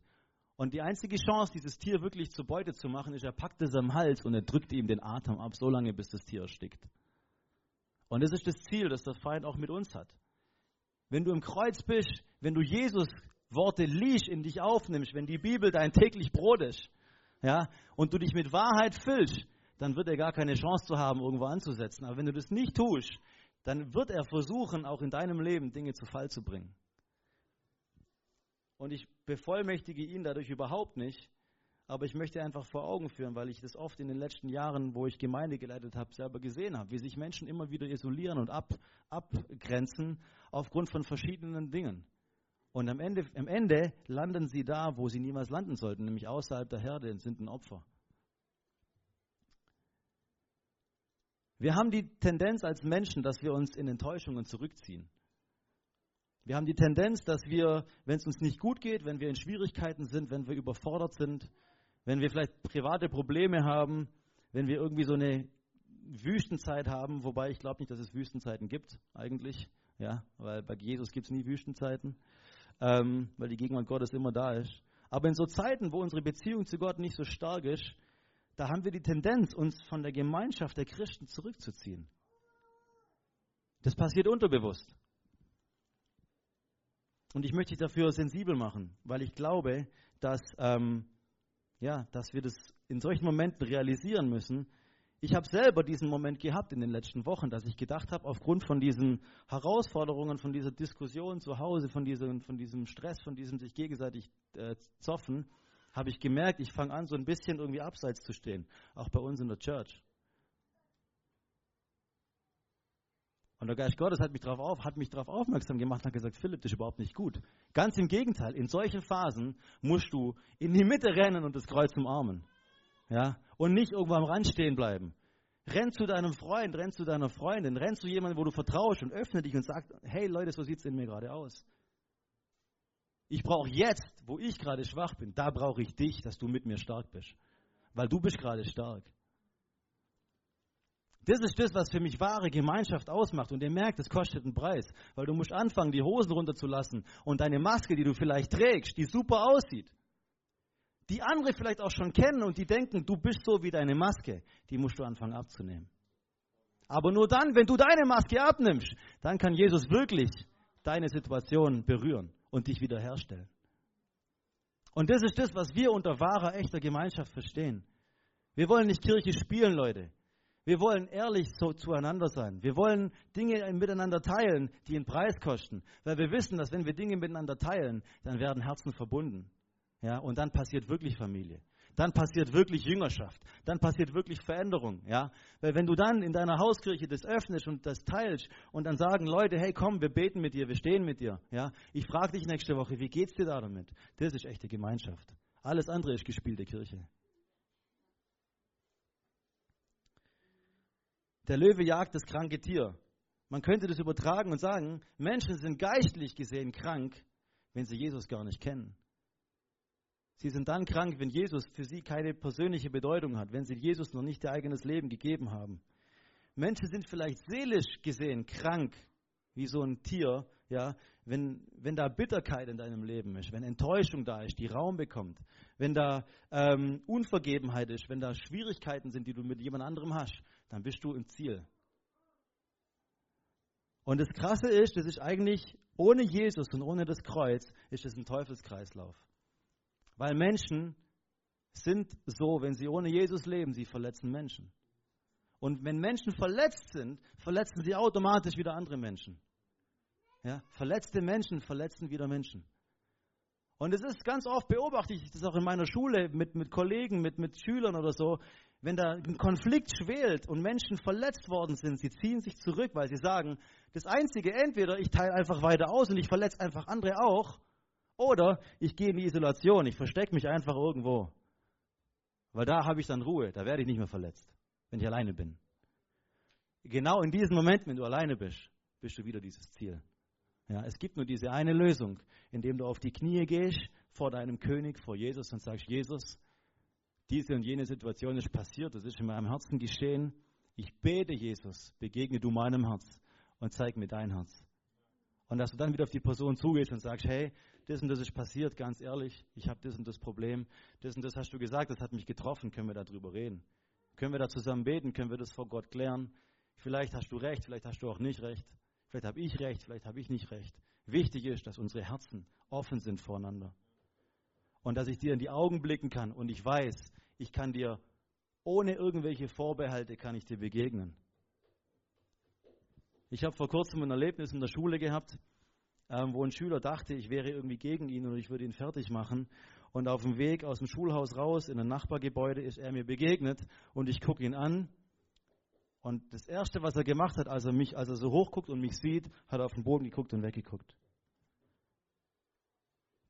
Und die einzige Chance, dieses Tier wirklich zur Beute zu machen, ist, er packt es am Hals und er drückt ihm den Atem ab, so lange, bis das Tier erstickt. Und das ist das Ziel, das der Feind auch mit uns hat. Wenn du im Kreuz bist, wenn du Jesus Worte liest, in dich aufnimmst, wenn die Bibel dein täglich Brot ist, ja, und du dich mit Wahrheit füllst, dann wird er gar keine Chance zu haben, irgendwo anzusetzen. Aber wenn du das nicht tust, dann wird er versuchen, auch in deinem Leben Dinge zu Fall zu bringen. Und ich bevollmächtige ihn dadurch überhaupt nicht, aber ich möchte einfach vor Augen führen, weil ich das oft in den letzten Jahren, wo ich Gemeinde geleitet habe, selber gesehen habe, wie sich Menschen immer wieder isolieren und ab, abgrenzen aufgrund von verschiedenen Dingen. Und am Ende, am Ende landen sie da, wo sie niemals landen sollten, nämlich außerhalb der Herde und sind ein Opfer. Wir haben die Tendenz als Menschen, dass wir uns in Enttäuschungen zurückziehen. Wir haben die Tendenz, dass wir, wenn es uns nicht gut geht, wenn wir in Schwierigkeiten sind, wenn wir überfordert sind, wenn wir vielleicht private Probleme haben, wenn wir irgendwie so eine Wüstenzeit haben, wobei ich glaube nicht, dass es Wüstenzeiten gibt eigentlich, ja, weil bei Jesus gibt es nie Wüstenzeiten, ähm, weil die Gegenwart Gottes immer da ist. Aber in so Zeiten, wo unsere Beziehung zu Gott nicht so stark ist, da haben wir die Tendenz, uns von der Gemeinschaft der Christen zurückzuziehen. Das passiert unterbewusst. Und ich möchte dich dafür sensibel machen, weil ich glaube, dass, ähm, ja, dass wir das in solchen Momenten realisieren müssen. Ich habe selber diesen Moment gehabt in den letzten Wochen, dass ich gedacht habe, aufgrund von diesen Herausforderungen, von dieser Diskussion zu Hause, von diesem, von diesem Stress, von diesem sich gegenseitig äh, zoffen, habe ich gemerkt, ich fange an, so ein bisschen irgendwie abseits zu stehen, auch bei uns in der Church. Und der Geist Gottes hat mich darauf auf, aufmerksam gemacht und hat gesagt, Philipp, das ist überhaupt nicht gut. Ganz im Gegenteil, in solchen Phasen musst du in die Mitte rennen und das Kreuz umarmen. Ja? Und nicht irgendwo am Rand stehen bleiben. Renn zu deinem Freund, renn zu deiner Freundin, renn zu jemandem, wo du vertraust und öffne dich und sag, hey Leute, so sieht es in mir gerade aus. Ich brauche jetzt, wo ich gerade schwach bin, da brauche ich dich, dass du mit mir stark bist. Weil du bist gerade stark. Das ist das, was für mich wahre Gemeinschaft ausmacht. Und ihr merkt, es kostet einen Preis. Weil du musst anfangen, die Hosen runterzulassen und deine Maske, die du vielleicht trägst, die super aussieht, die andere vielleicht auch schon kennen und die denken, du bist so wie deine Maske, die musst du anfangen abzunehmen. Aber nur dann, wenn du deine Maske abnimmst, dann kann Jesus wirklich deine Situation berühren und dich wiederherstellen. Und das ist das, was wir unter wahrer, echter Gemeinschaft verstehen. Wir wollen nicht Kirche spielen, Leute. Wir wollen ehrlich so zueinander sein. Wir wollen Dinge miteinander teilen, die einen Preis kosten. Weil wir wissen, dass wenn wir Dinge miteinander teilen, dann werden Herzen verbunden. Ja, und dann passiert wirklich Familie dann passiert wirklich Jüngerschaft, dann passiert wirklich Veränderung, ja. Weil wenn du dann in deiner Hauskirche das öffnest und das teilst und dann sagen Leute, hey komm, wir beten mit dir, wir stehen mit dir, ja. Ich frage dich nächste Woche, wie geht's dir da damit? Das ist echte Gemeinschaft. Alles andere ist gespielte Kirche. Der Löwe jagt das kranke Tier. Man könnte das übertragen und sagen, Menschen sind geistlich gesehen krank, wenn sie Jesus gar nicht kennen. Sie sind dann krank, wenn Jesus für sie keine persönliche Bedeutung hat, wenn sie Jesus noch nicht ihr eigenes Leben gegeben haben. Menschen sind vielleicht seelisch gesehen krank, wie so ein Tier, ja, wenn, wenn da Bitterkeit in deinem Leben ist, wenn Enttäuschung da ist, die Raum bekommt, wenn da ähm, Unvergebenheit ist, wenn da Schwierigkeiten sind, die du mit jemand anderem hast, dann bist du im Ziel. Und das Krasse ist, das ist eigentlich ohne Jesus und ohne das Kreuz, ist es ein Teufelskreislauf. Weil Menschen sind so, wenn sie ohne Jesus leben, sie verletzen Menschen. Und wenn Menschen verletzt sind, verletzen sie automatisch wieder andere Menschen. Ja? Verletzte Menschen verletzen wieder Menschen. Und es ist ganz oft beobachte ich das auch in meiner Schule mit, mit Kollegen, mit, mit Schülern oder so, wenn da ein Konflikt schwelt und Menschen verletzt worden sind, sie ziehen sich zurück, weil sie sagen, das Einzige, entweder ich teile einfach weiter aus und ich verletze einfach andere auch, oder ich gehe in die Isolation, ich verstecke mich einfach irgendwo. Weil da habe ich dann Ruhe, da werde ich nicht mehr verletzt, wenn ich alleine bin. Genau in diesem Moment, wenn du alleine bist, bist du wieder dieses Ziel. Ja, es gibt nur diese eine Lösung, indem du auf die Knie gehst vor deinem König, vor Jesus und sagst, Jesus, diese und jene Situation ist passiert, das ist in meinem Herzen geschehen. Ich bete, Jesus, begegne du meinem Herz und zeig mir dein Herz. Und dass du dann wieder auf die Person zugehst und sagst, hey, das und das ist passiert, ganz ehrlich, ich habe das und das Problem, das und das hast du gesagt, das hat mich getroffen, können wir darüber reden? Können wir da zusammen beten, können wir das vor Gott klären? Vielleicht hast du recht, vielleicht hast du auch nicht recht. Vielleicht habe ich recht, vielleicht habe ich nicht recht. Wichtig ist, dass unsere Herzen offen sind voreinander und dass ich dir in die Augen blicken kann und ich weiß, ich kann dir ohne irgendwelche Vorbehalte kann ich dir begegnen. Ich habe vor kurzem ein Erlebnis in der Schule gehabt, ähm, wo ein Schüler dachte, ich wäre irgendwie gegen ihn und ich würde ihn fertig machen. Und auf dem Weg aus dem Schulhaus raus in ein Nachbargebäude ist er mir begegnet und ich gucke ihn an. Und das Erste, was er gemacht hat, als er mich, als er so hochguckt und mich sieht, hat er auf den Boden geguckt und weggeguckt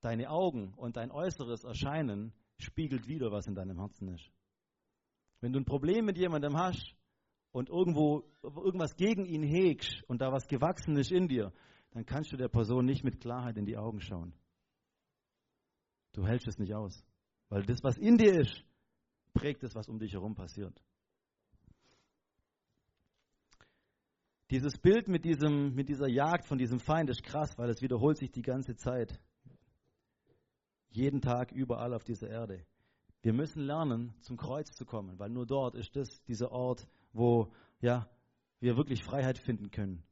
deine Augen und dein äußeres Erscheinen spiegelt wieder, was in deinem Herzen ist. Wenn du ein Problem mit jemandem hast und irgendwo irgendwas gegen ihn hegst und da was gewachsen ist in dir, dann kannst du der Person nicht mit Klarheit in die Augen schauen. Du hältst es nicht aus, weil das, was in dir ist, prägt es, was um dich herum passiert. Dieses Bild mit, diesem, mit dieser Jagd von diesem Feind ist krass, weil es wiederholt sich die ganze Zeit. Jeden Tag überall auf dieser Erde. Wir müssen lernen, zum Kreuz zu kommen, weil nur dort ist das dieser Ort, wo ja, wir wirklich Freiheit finden können.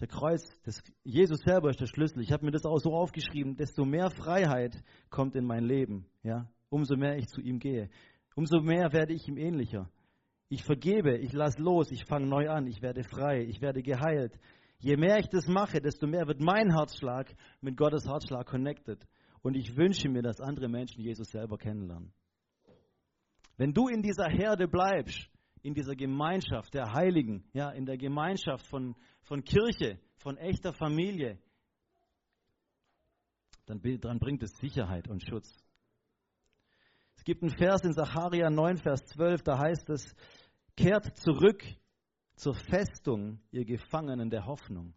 Der Kreuz, das, Jesus selber ist der Schlüssel. Ich habe mir das auch so aufgeschrieben, desto mehr Freiheit kommt in mein Leben, ja, umso mehr ich zu ihm gehe, umso mehr werde ich ihm ähnlicher. Ich vergebe, ich lasse los, ich fange neu an, ich werde frei, ich werde geheilt, Je mehr ich das mache, desto mehr wird mein Herzschlag mit Gottes Herzschlag connected. Und ich wünsche mir, dass andere Menschen Jesus selber kennenlernen. Wenn du in dieser Herde bleibst, in dieser Gemeinschaft der Heiligen, ja, in der Gemeinschaft von, von Kirche, von echter Familie, dann, dann bringt es Sicherheit und Schutz. Es gibt einen Vers in Sacharja 9, Vers 12, da heißt es, kehrt zurück zur Festung, ihr Gefangenen der Hoffnung.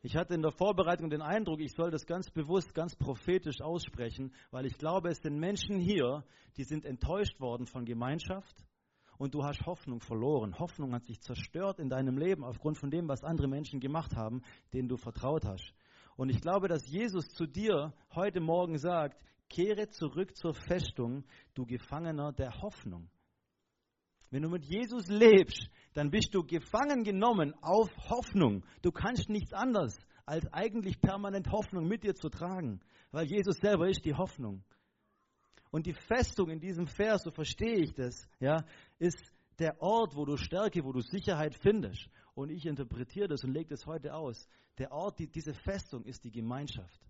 Ich hatte in der Vorbereitung den Eindruck, ich soll das ganz bewusst, ganz prophetisch aussprechen, weil ich glaube, es sind Menschen hier, die sind enttäuscht worden von Gemeinschaft und du hast Hoffnung verloren. Hoffnung hat sich zerstört in deinem Leben aufgrund von dem, was andere Menschen gemacht haben, denen du vertraut hast. Und ich glaube, dass Jesus zu dir heute Morgen sagt, kehre zurück zur Festung, du Gefangener der Hoffnung. Wenn du mit Jesus lebst, dann bist du gefangen genommen auf Hoffnung. Du kannst nichts anderes, als eigentlich permanent Hoffnung mit dir zu tragen, weil Jesus selber ist die Hoffnung. Und die Festung in diesem Vers, so verstehe ich das, ja, ist der Ort, wo du Stärke, wo du Sicherheit findest. Und ich interpretiere das und lege das heute aus. Der Ort, die, diese Festung ist die Gemeinschaft.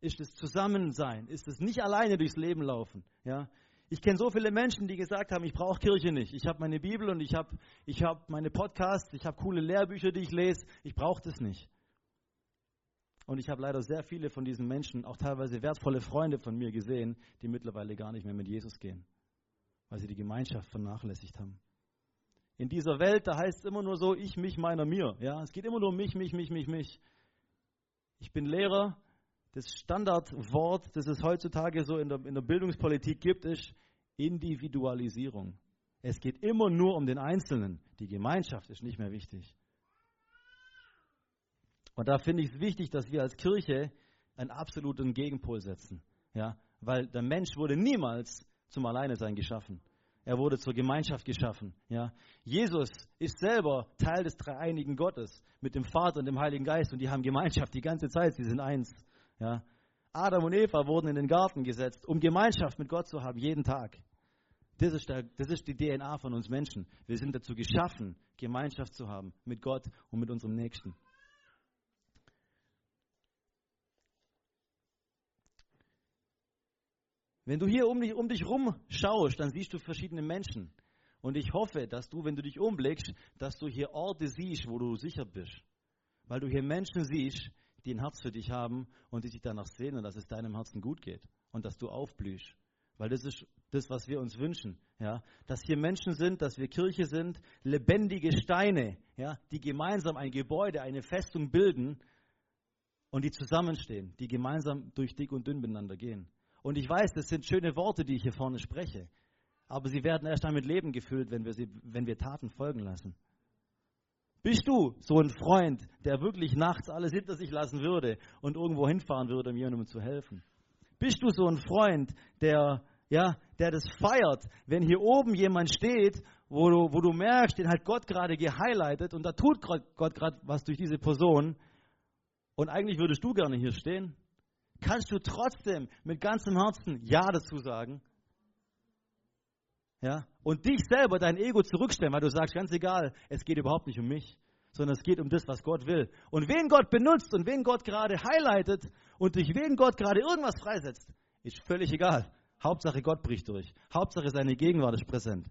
Ist das Zusammensein? Ist es nicht alleine durchs Leben laufen? Ja? Ich kenne so viele Menschen, die gesagt haben, ich brauche Kirche nicht. Ich habe meine Bibel und ich habe ich hab meine Podcasts, ich habe coole Lehrbücher, die ich lese. Ich brauche das nicht. Und ich habe leider sehr viele von diesen Menschen, auch teilweise wertvolle Freunde von mir gesehen, die mittlerweile gar nicht mehr mit Jesus gehen, weil sie die Gemeinschaft vernachlässigt haben. In dieser Welt, da heißt es immer nur so, ich, mich, meiner, mir. Ja, es geht immer nur um mich, mich, mich, mich, mich. Ich bin Lehrer, das Standardwort, das es heutzutage so in der, in der Bildungspolitik gibt, ist Individualisierung. Es geht immer nur um den Einzelnen. Die Gemeinschaft ist nicht mehr wichtig. Und da finde ich es wichtig, dass wir als Kirche einen absoluten Gegenpol setzen. Ja? Weil der Mensch wurde niemals zum Alleinesein geschaffen. Er wurde zur Gemeinschaft geschaffen. Ja? Jesus ist selber Teil des dreieinigen Gottes mit dem Vater und dem Heiligen Geist und die haben Gemeinschaft die ganze Zeit. Sie sind eins. Ja? Adam und Eva wurden in den Garten gesetzt, um Gemeinschaft mit Gott zu haben, jeden Tag. Das ist, der, das ist die DNA von uns Menschen. Wir sind dazu geschaffen, Gemeinschaft zu haben mit Gott und mit unserem Nächsten. Wenn du hier um dich, um dich rum schaust, dann siehst du verschiedene Menschen. Und ich hoffe, dass du, wenn du dich umblickst, dass du hier Orte siehst, wo du sicher bist. Weil du hier Menschen siehst, die ein Herz für dich haben und die sich danach sehnen, dass es deinem Herzen gut geht und dass du aufblühst. Weil das ist das, was wir uns wünschen. Ja? Dass hier Menschen sind, dass wir Kirche sind, lebendige Steine, ja? die gemeinsam ein Gebäude, eine Festung bilden und die zusammenstehen, die gemeinsam durch dick und dünn miteinander gehen. Und ich weiß, das sind schöne Worte, die ich hier vorne spreche. Aber sie werden erst dann mit Leben gefüllt, wenn wir, sie, wenn wir Taten folgen lassen. Bist du so ein Freund, der wirklich nachts alles hinter sich lassen würde und irgendwo hinfahren würde, um jemandem zu helfen? Bist du so ein Freund, der, ja, der das feiert, wenn hier oben jemand steht, wo du, wo du merkst, den hat Gott gerade gehighlightet und da tut Gott gerade was durch diese Person und eigentlich würdest du gerne hier stehen? Kannst du trotzdem mit ganzem Herzen Ja dazu sagen? Ja? Und dich selber, dein Ego zurückstellen, weil du sagst, ganz egal, es geht überhaupt nicht um mich, sondern es geht um das, was Gott will. Und wen Gott benutzt und wen Gott gerade highlightet und durch wen Gott gerade irgendwas freisetzt, ist völlig egal. Hauptsache Gott bricht durch. Hauptsache seine Gegenwart ist präsent.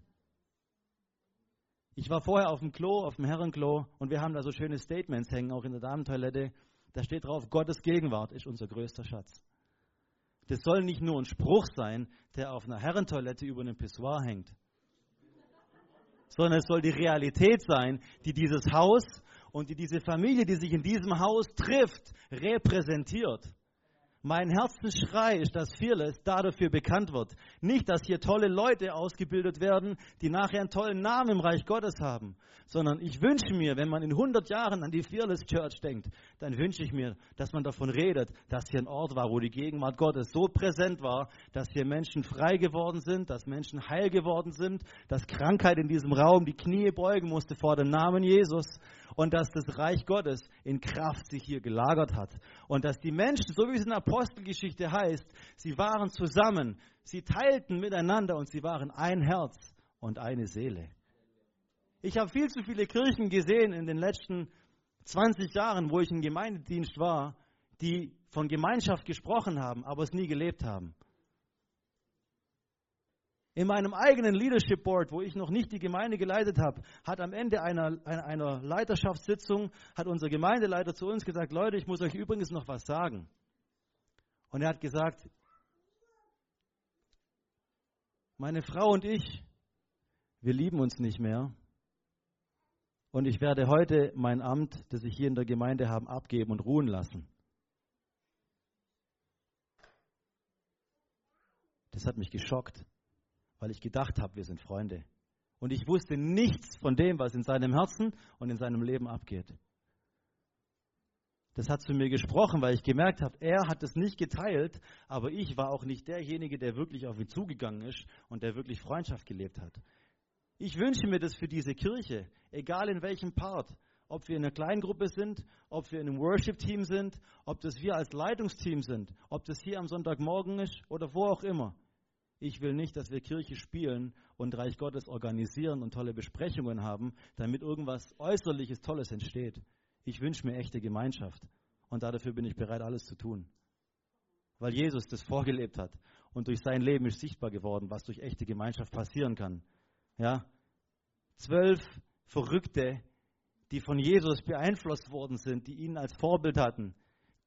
Ich war vorher auf dem Klo, auf dem Herrenklo, und wir haben da so schöne Statements hängen, auch in der Damentoilette. Da steht drauf, Gottes Gegenwart ist unser größter Schatz. Das soll nicht nur ein Spruch sein, der auf einer Herrentoilette über einem Pissoir hängt, sondern es soll die Realität sein, die dieses Haus und die diese Familie, die sich in diesem Haus trifft, repräsentiert. Mein Herzensschrei ist, dass Fearless dafür bekannt wird. Nicht, dass hier tolle Leute ausgebildet werden, die nachher einen tollen Namen im Reich Gottes haben, sondern ich wünsche mir, wenn man in 100 Jahren an die Fearless Church denkt, dann wünsche ich mir, dass man davon redet, dass hier ein Ort war, wo die Gegenwart Gottes so präsent war, dass hier Menschen frei geworden sind, dass Menschen heil geworden sind, dass Krankheit in diesem Raum die Knie beugen musste vor dem Namen Jesus und dass das Reich Gottes in Kraft sich hier gelagert hat. Und dass die Menschen, so wie es in der Apostelgeschichte heißt, sie waren zusammen, sie teilten miteinander und sie waren ein Herz und eine Seele. Ich habe viel zu viele Kirchen gesehen in den letzten 20 Jahren, wo ich im Gemeindedienst war, die von Gemeinschaft gesprochen haben, aber es nie gelebt haben. In meinem eigenen Leadership Board, wo ich noch nicht die Gemeinde geleitet habe, hat am Ende einer, einer Leiterschaftssitzung, hat unser Gemeindeleiter zu uns gesagt, Leute, ich muss euch übrigens noch was sagen. Und er hat gesagt, meine Frau und ich, wir lieben uns nicht mehr. Und ich werde heute mein Amt, das ich hier in der Gemeinde habe, abgeben und ruhen lassen. Das hat mich geschockt weil ich gedacht habe, wir sind Freunde. Und ich wusste nichts von dem, was in seinem Herzen und in seinem Leben abgeht. Das hat zu mir gesprochen, weil ich gemerkt habe, er hat es nicht geteilt, aber ich war auch nicht derjenige, der wirklich auf ihn zugegangen ist und der wirklich Freundschaft gelebt hat. Ich wünsche mir das für diese Kirche, egal in welchem Part, ob wir in einer Kleingruppe sind, ob wir in einem Worship-Team sind, ob das wir als Leitungsteam sind, ob das hier am Sonntagmorgen ist oder wo auch immer. Ich will nicht, dass wir Kirche spielen und Reich Gottes organisieren und tolle Besprechungen haben, damit irgendwas Äußerliches Tolles entsteht. Ich wünsche mir echte Gemeinschaft. Und dafür bin ich bereit, alles zu tun. Weil Jesus das vorgelebt hat. Und durch sein Leben ist sichtbar geworden, was durch echte Gemeinschaft passieren kann. Ja? Zwölf Verrückte, die von Jesus beeinflusst worden sind, die ihn als Vorbild hatten.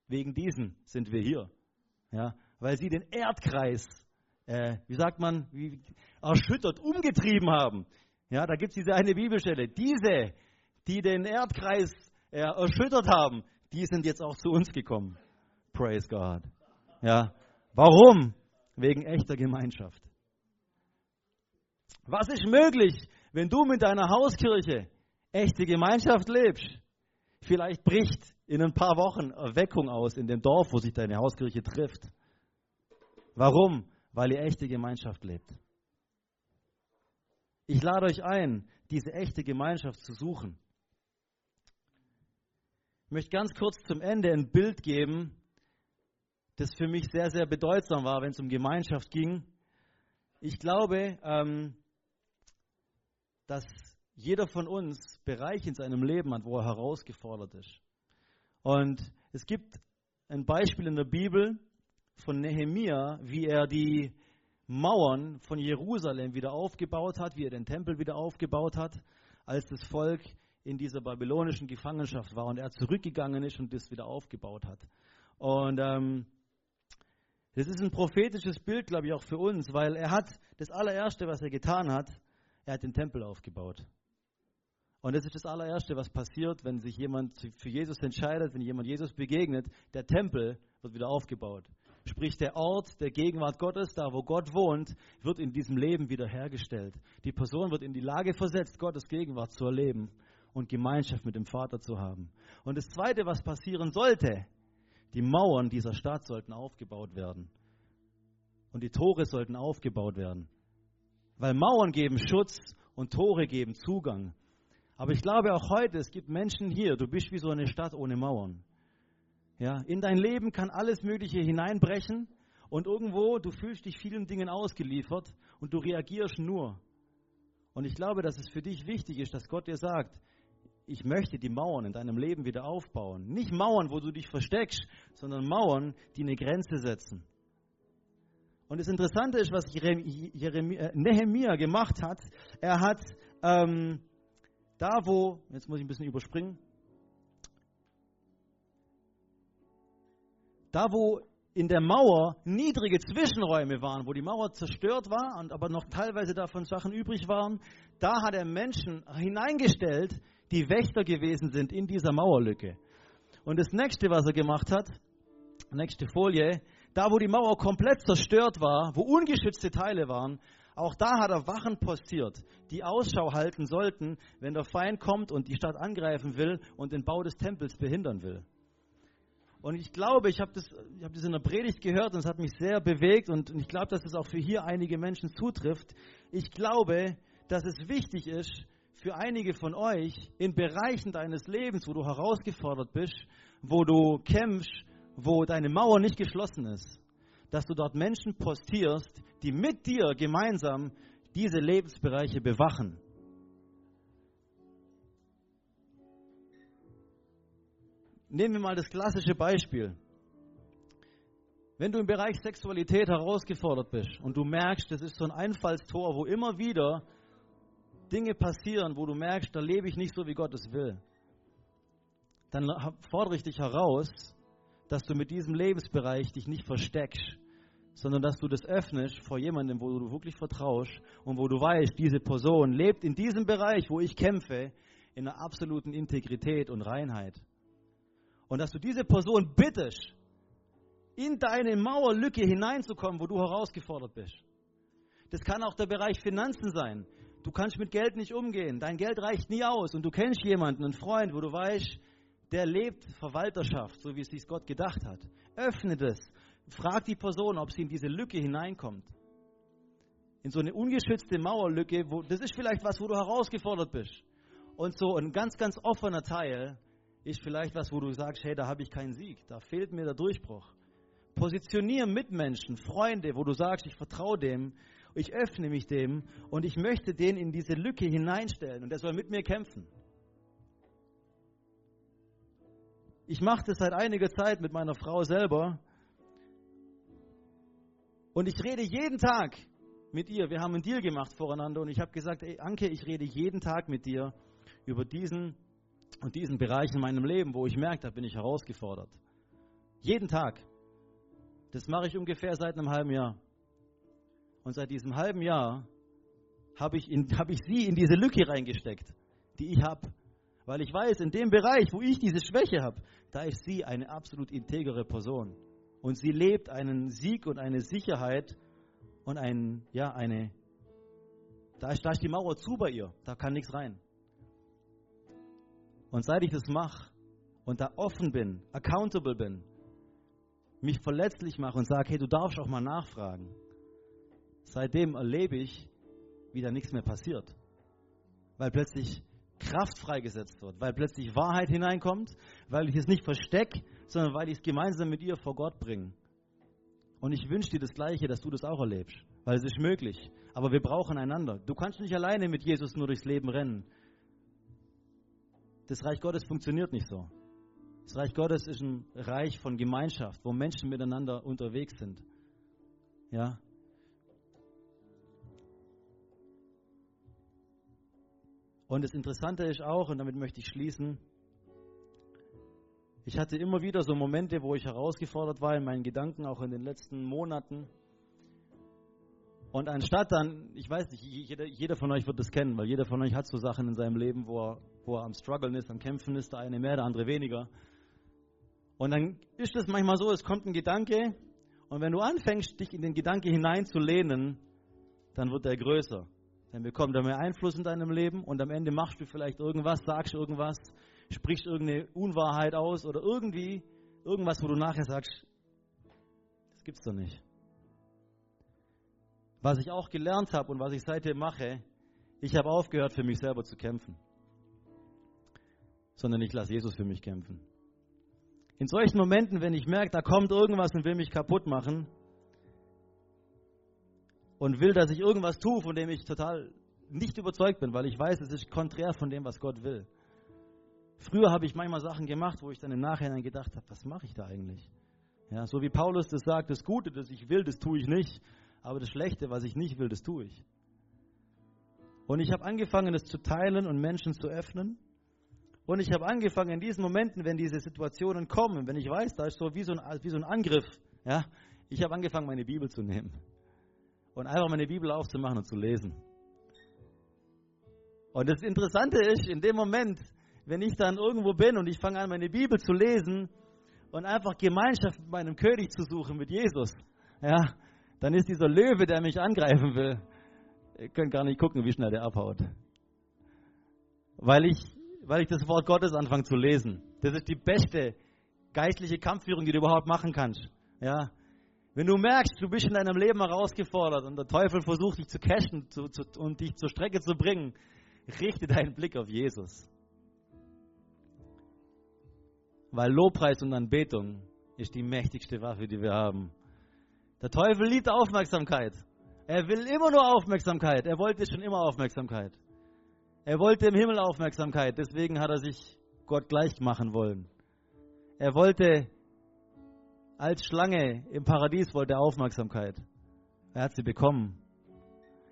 Wegen diesen sind wir hier. Ja? Weil sie den Erdkreis äh, wie sagt man, wie, erschüttert, umgetrieben haben. Ja, da gibt es diese eine Bibelstelle. Diese, die den Erdkreis äh, erschüttert haben, die sind jetzt auch zu uns gekommen. Praise God. Ja, warum? Wegen echter Gemeinschaft. Was ist möglich, wenn du mit deiner Hauskirche echte Gemeinschaft lebst? Vielleicht bricht in ein paar Wochen Erweckung aus in dem Dorf, wo sich deine Hauskirche trifft. Warum? Weil ihr echte Gemeinschaft lebt. Ich lade euch ein, diese echte Gemeinschaft zu suchen. Ich möchte ganz kurz zum Ende ein Bild geben, das für mich sehr, sehr bedeutsam war, wenn es um Gemeinschaft ging. Ich glaube, ähm, dass jeder von uns Bereiche in seinem Leben hat, wo er herausgefordert ist. Und es gibt ein Beispiel in der Bibel, von Nehemia, wie er die Mauern von Jerusalem wieder aufgebaut hat, wie er den Tempel wieder aufgebaut hat, als das Volk in dieser babylonischen Gefangenschaft war und er zurückgegangen ist und das wieder aufgebaut hat. Und ähm, das ist ein prophetisches Bild, glaube ich, auch für uns, weil er hat das allererste, was er getan hat, er hat den Tempel aufgebaut. Und das ist das allererste, was passiert, wenn sich jemand für Jesus entscheidet, wenn jemand Jesus begegnet. Der Tempel wird wieder aufgebaut. Sprich, der Ort der Gegenwart Gottes, da wo Gott wohnt, wird in diesem Leben wiederhergestellt. Die Person wird in die Lage versetzt, Gottes Gegenwart zu erleben und Gemeinschaft mit dem Vater zu haben. Und das Zweite, was passieren sollte, die Mauern dieser Stadt sollten aufgebaut werden. Und die Tore sollten aufgebaut werden. Weil Mauern geben Schutz und Tore geben Zugang. Aber ich glaube auch heute, es gibt Menschen hier, du bist wie so eine Stadt ohne Mauern. Ja, in dein Leben kann alles Mögliche hineinbrechen und irgendwo, du fühlst dich vielen Dingen ausgeliefert und du reagierst nur. Und ich glaube, dass es für dich wichtig ist, dass Gott dir sagt, ich möchte die Mauern in deinem Leben wieder aufbauen. Nicht Mauern, wo du dich versteckst, sondern Mauern, die eine Grenze setzen. Und das Interessante ist, was äh, Nehemiah gemacht hat. Er hat ähm, da, wo, jetzt muss ich ein bisschen überspringen, da, wo in der Mauer niedrige Zwischenräume waren, wo die Mauer zerstört war und aber noch teilweise davon Sachen übrig waren, da hat er Menschen hineingestellt, die Wächter gewesen sind in dieser Mauerlücke. Und das nächste, was er gemacht hat, nächste Folie, da wo die Mauer komplett zerstört war, wo ungeschützte Teile waren, auch da hat er Wachen postiert, die Ausschau halten sollten, wenn der Feind kommt und die Stadt angreifen will und den Bau des Tempels behindern will. Und ich glaube, ich habe das, hab das in der Predigt gehört und es hat mich sehr bewegt und ich glaube, dass es auch für hier einige Menschen zutrifft. Ich glaube, dass es wichtig ist, für einige von euch in Bereichen deines Lebens, wo du herausgefordert bist, wo du kämpfst, wo deine Mauer nicht geschlossen ist, dass du dort Menschen postierst, die mit dir gemeinsam diese Lebensbereiche bewachen. Nehmen wir mal das klassische Beispiel. Wenn du im Bereich Sexualität herausgefordert bist und du merkst, das ist so ein Einfallstor, wo immer wieder Dinge passieren, wo du merkst, da lebe ich nicht so, wie Gott es will, dann fordere ich dich heraus, dass du mit diesem Lebensbereich dich nicht versteckst, sondern dass du das öffnest vor jemandem, wo du wirklich vertraust und wo du weißt, diese Person lebt in diesem Bereich, wo ich kämpfe, in einer absoluten Integrität und Reinheit. Und dass du diese Person bittest, in deine Mauerlücke hineinzukommen, wo du herausgefordert bist. Das kann auch der Bereich Finanzen sein. Du kannst mit Geld nicht umgehen. Dein Geld reicht nie aus. Und du kennst jemanden, einen Freund, wo du weißt, der lebt Verwalterschaft, so wie es sich Gott gedacht hat. Öffne das. Frag die Person, ob sie in diese Lücke hineinkommt. In so eine ungeschützte Mauerlücke, wo, das ist vielleicht was, wo du herausgefordert bist. Und so ein ganz, ganz offener Teil ist vielleicht was, wo du sagst, hey, da habe ich keinen Sieg, da fehlt mir der Durchbruch. Positioniere Mitmenschen, Freunde, wo du sagst, ich vertraue dem, ich öffne mich dem und ich möchte den in diese Lücke hineinstellen und er soll mit mir kämpfen. Ich mache das seit einiger Zeit mit meiner Frau selber und ich rede jeden Tag mit ihr. Wir haben einen Deal gemacht voreinander und ich habe gesagt, ey Anke, ich rede jeden Tag mit dir über diesen und diesen Bereich in meinem Leben, wo ich merke, da bin ich herausgefordert. Jeden Tag. Das mache ich ungefähr seit einem halben Jahr. Und seit diesem halben Jahr habe ich, hab ich sie in diese Lücke reingesteckt, die ich habe. Weil ich weiß, in dem Bereich, wo ich diese Schwäche habe, da ist sie eine absolut integere Person. Und sie lebt einen Sieg und eine Sicherheit und ein, ja, eine, da ist, da ist die Mauer zu bei ihr, da kann nichts rein. Und seit ich das mache und da offen bin, accountable bin, mich verletzlich mache und sage, hey, du darfst auch mal nachfragen, Seitdem erlebe ich, wie da nichts mehr passiert. Weil plötzlich Kraft freigesetzt wird, weil plötzlich Wahrheit hineinkommt, weil ich es nicht verstecke, sondern weil ich es gemeinsam mit ihr vor Gott bringe. Und ich wünsche dir das Gleiche, dass du das auch erlebst, weil es ist möglich. Aber wir brauchen einander. Du kannst nicht alleine mit Jesus nur durchs Leben rennen. Das Reich Gottes funktioniert nicht so. Das Reich Gottes ist ein Reich von Gemeinschaft, wo Menschen miteinander unterwegs sind. Ja. Und das Interessante ist auch, und damit möchte ich schließen, ich hatte immer wieder so Momente, wo ich herausgefordert war in meinen Gedanken, auch in den letzten Monaten. Und anstatt dann, ich weiß nicht, jeder, jeder von euch wird das kennen, weil jeder von euch hat so Sachen in seinem Leben, wo er wo er am Struggeln ist, am Kämpfen ist, der eine mehr, der andere weniger. Und dann ist es manchmal so, es kommt ein Gedanke und wenn du anfängst, dich in den Gedanke hineinzulehnen, dann wird er größer. Dann bekommt er mehr Einfluss in deinem Leben und am Ende machst du vielleicht irgendwas, sagst irgendwas, sprichst irgendeine Unwahrheit aus oder irgendwie irgendwas, wo du nachher sagst, das gibt's doch nicht. Was ich auch gelernt habe und was ich seitdem mache, ich habe aufgehört, für mich selber zu kämpfen, sondern ich lasse Jesus für mich kämpfen. In solchen Momenten, wenn ich merke, da kommt irgendwas und will mich kaputt machen, und will, dass ich irgendwas tue, von dem ich total nicht überzeugt bin, weil ich weiß, es ist konträr von dem, was Gott will. Früher habe ich manchmal Sachen gemacht, wo ich dann im Nachhinein gedacht habe, was mache ich da eigentlich? Ja, so wie Paulus das sagt, das Gute, das ich will, das tue ich nicht, aber das Schlechte, was ich nicht will, das tue ich. Und ich habe angefangen, es zu teilen und Menschen zu öffnen. Und ich habe angefangen, in diesen Momenten, wenn diese Situationen kommen, wenn ich weiß, da ist so wie so ein, wie so ein Angriff, ja, ich habe angefangen, meine Bibel zu nehmen und einfach meine Bibel aufzumachen und zu lesen. Und das Interessante ist, in dem Moment, wenn ich dann irgendwo bin und ich fange an, meine Bibel zu lesen und einfach Gemeinschaft mit meinem König zu suchen, mit Jesus, ja, dann ist dieser Löwe, der mich angreifen will, ihr könnt gar nicht gucken, wie schnell der abhaut. Weil ich, weil ich das Wort Gottes anfange zu lesen. Das ist die beste geistliche Kampfführung, die du überhaupt machen kannst. Ja, wenn du merkst, du bist in deinem Leben herausgefordert und der Teufel versucht dich zu cashen zu, zu, und dich zur Strecke zu bringen, richte deinen Blick auf Jesus. Weil Lobpreis und Anbetung ist die mächtigste Waffe, die wir haben. Der Teufel liebt Aufmerksamkeit. Er will immer nur Aufmerksamkeit. Er wollte schon immer Aufmerksamkeit. Er wollte im Himmel Aufmerksamkeit. Deswegen hat er sich Gott gleich machen wollen. Er wollte als Schlange im Paradies wollte er Aufmerksamkeit. Er hat sie bekommen.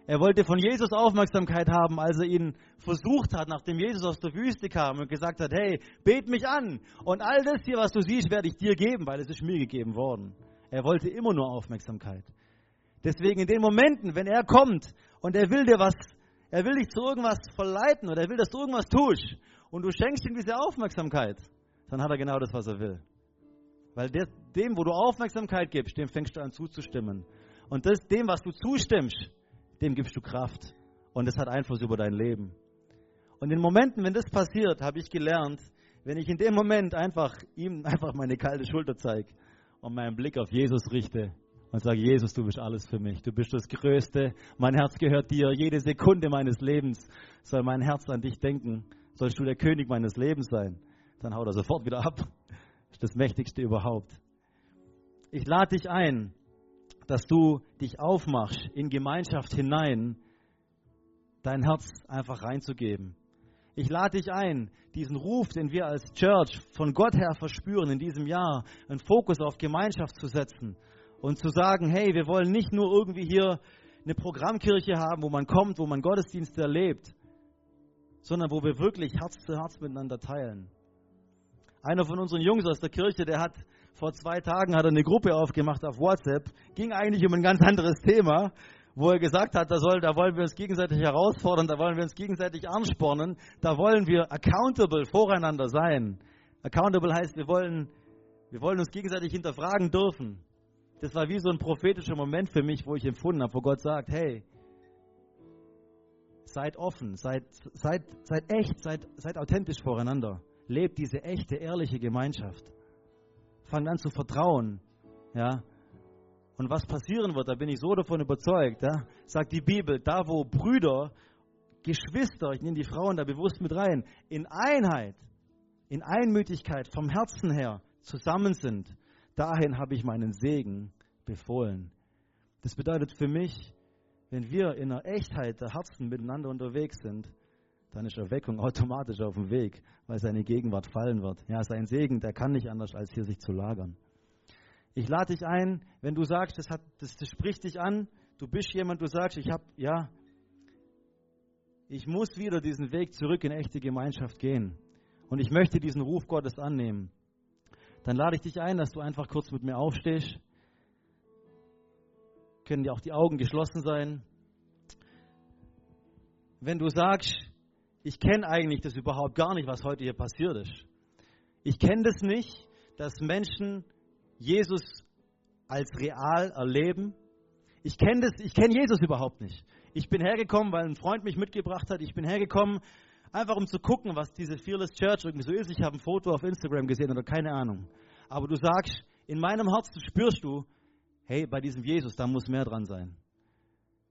Er wollte von Jesus Aufmerksamkeit haben, als er ihn versucht hat, nachdem Jesus aus der Wüste kam und gesagt hat, hey, bet mich an. Und all das hier, was du siehst, werde ich dir geben, weil es ist mir gegeben worden. Er wollte immer nur Aufmerksamkeit. Deswegen in den Momenten, wenn er kommt und er will dir was, er will dich zu irgendwas verleiten oder er will, dass du irgendwas tust und du schenkst ihm diese Aufmerksamkeit, dann hat er genau das, was er will. Weil dem, wo du Aufmerksamkeit gibst, dem fängst du an zuzustimmen. Und das, dem, was du zustimmst, dem gibst du Kraft. Und das hat Einfluss über dein Leben. Und in Momenten, wenn das passiert, habe ich gelernt, wenn ich in dem Moment einfach ihm einfach meine kalte Schulter zeige und meinen Blick auf Jesus richte und sage, Jesus, du bist alles für mich. Du bist das Größte. Mein Herz gehört dir. Jede Sekunde meines Lebens soll mein Herz an dich denken. Sollst du der König meines Lebens sein. Dann haut er sofort wieder ab ist das Mächtigste überhaupt. Ich lade dich ein, dass du dich aufmachst, in Gemeinschaft hinein, dein Herz einfach reinzugeben. Ich lade dich ein, diesen Ruf, den wir als Church von Gott her verspüren in diesem Jahr, einen Fokus auf Gemeinschaft zu setzen und zu sagen, hey, wir wollen nicht nur irgendwie hier eine Programmkirche haben, wo man kommt, wo man Gottesdienste erlebt, sondern wo wir wirklich Herz zu Herz miteinander teilen. Einer von unseren Jungs aus der Kirche, der hat vor zwei Tagen hat er eine Gruppe aufgemacht auf WhatsApp, ging eigentlich um ein ganz anderes Thema, wo er gesagt hat, da, soll, da wollen wir uns gegenseitig herausfordern, da wollen wir uns gegenseitig anspornen, da wollen wir accountable voreinander sein. Accountable heißt, wir wollen, wir wollen uns gegenseitig hinterfragen dürfen. Das war wie so ein prophetischer Moment für mich, wo ich empfunden habe, wo Gott sagt, hey, seid offen, seid, seid, seid echt, seid, seid authentisch voreinander. Lebt diese echte, ehrliche Gemeinschaft. Fangt an zu vertrauen. Ja. Und was passieren wird, da bin ich so davon überzeugt, ja, sagt die Bibel, da wo Brüder, Geschwister, ich nehme die Frauen da bewusst mit rein, in Einheit, in Einmütigkeit vom Herzen her zusammen sind, dahin habe ich meinen Segen befohlen. Das bedeutet für mich, wenn wir in der Echtheit der Herzen miteinander unterwegs sind, dann ist Erweckung automatisch auf dem Weg, weil seine Gegenwart fallen wird. Ja, sein Segen, der kann nicht anders, als hier sich zu lagern. Ich lade dich ein, wenn du sagst, das, hat, das, das spricht dich an, du bist jemand, du sagst, ich habe, ja, ich muss wieder diesen Weg zurück in echte Gemeinschaft gehen und ich möchte diesen Ruf Gottes annehmen, dann lade ich dich ein, dass du einfach kurz mit mir aufstehst. Können dir auch die Augen geschlossen sein. Wenn du sagst, ich kenne eigentlich das überhaupt gar nicht, was heute hier passiert ist. Ich kenne das nicht, dass Menschen Jesus als real erleben. Ich kenne das, Jesus überhaupt nicht. Ich bin hergekommen, weil ein Freund mich mitgebracht hat. Ich bin hergekommen, einfach um zu gucken, was diese Fearless Church irgendwie so ist. Ich habe ein Foto auf Instagram gesehen oder keine Ahnung. Aber du sagst, in meinem Herzen spürst du, hey, bei diesem Jesus, da muss mehr dran sein.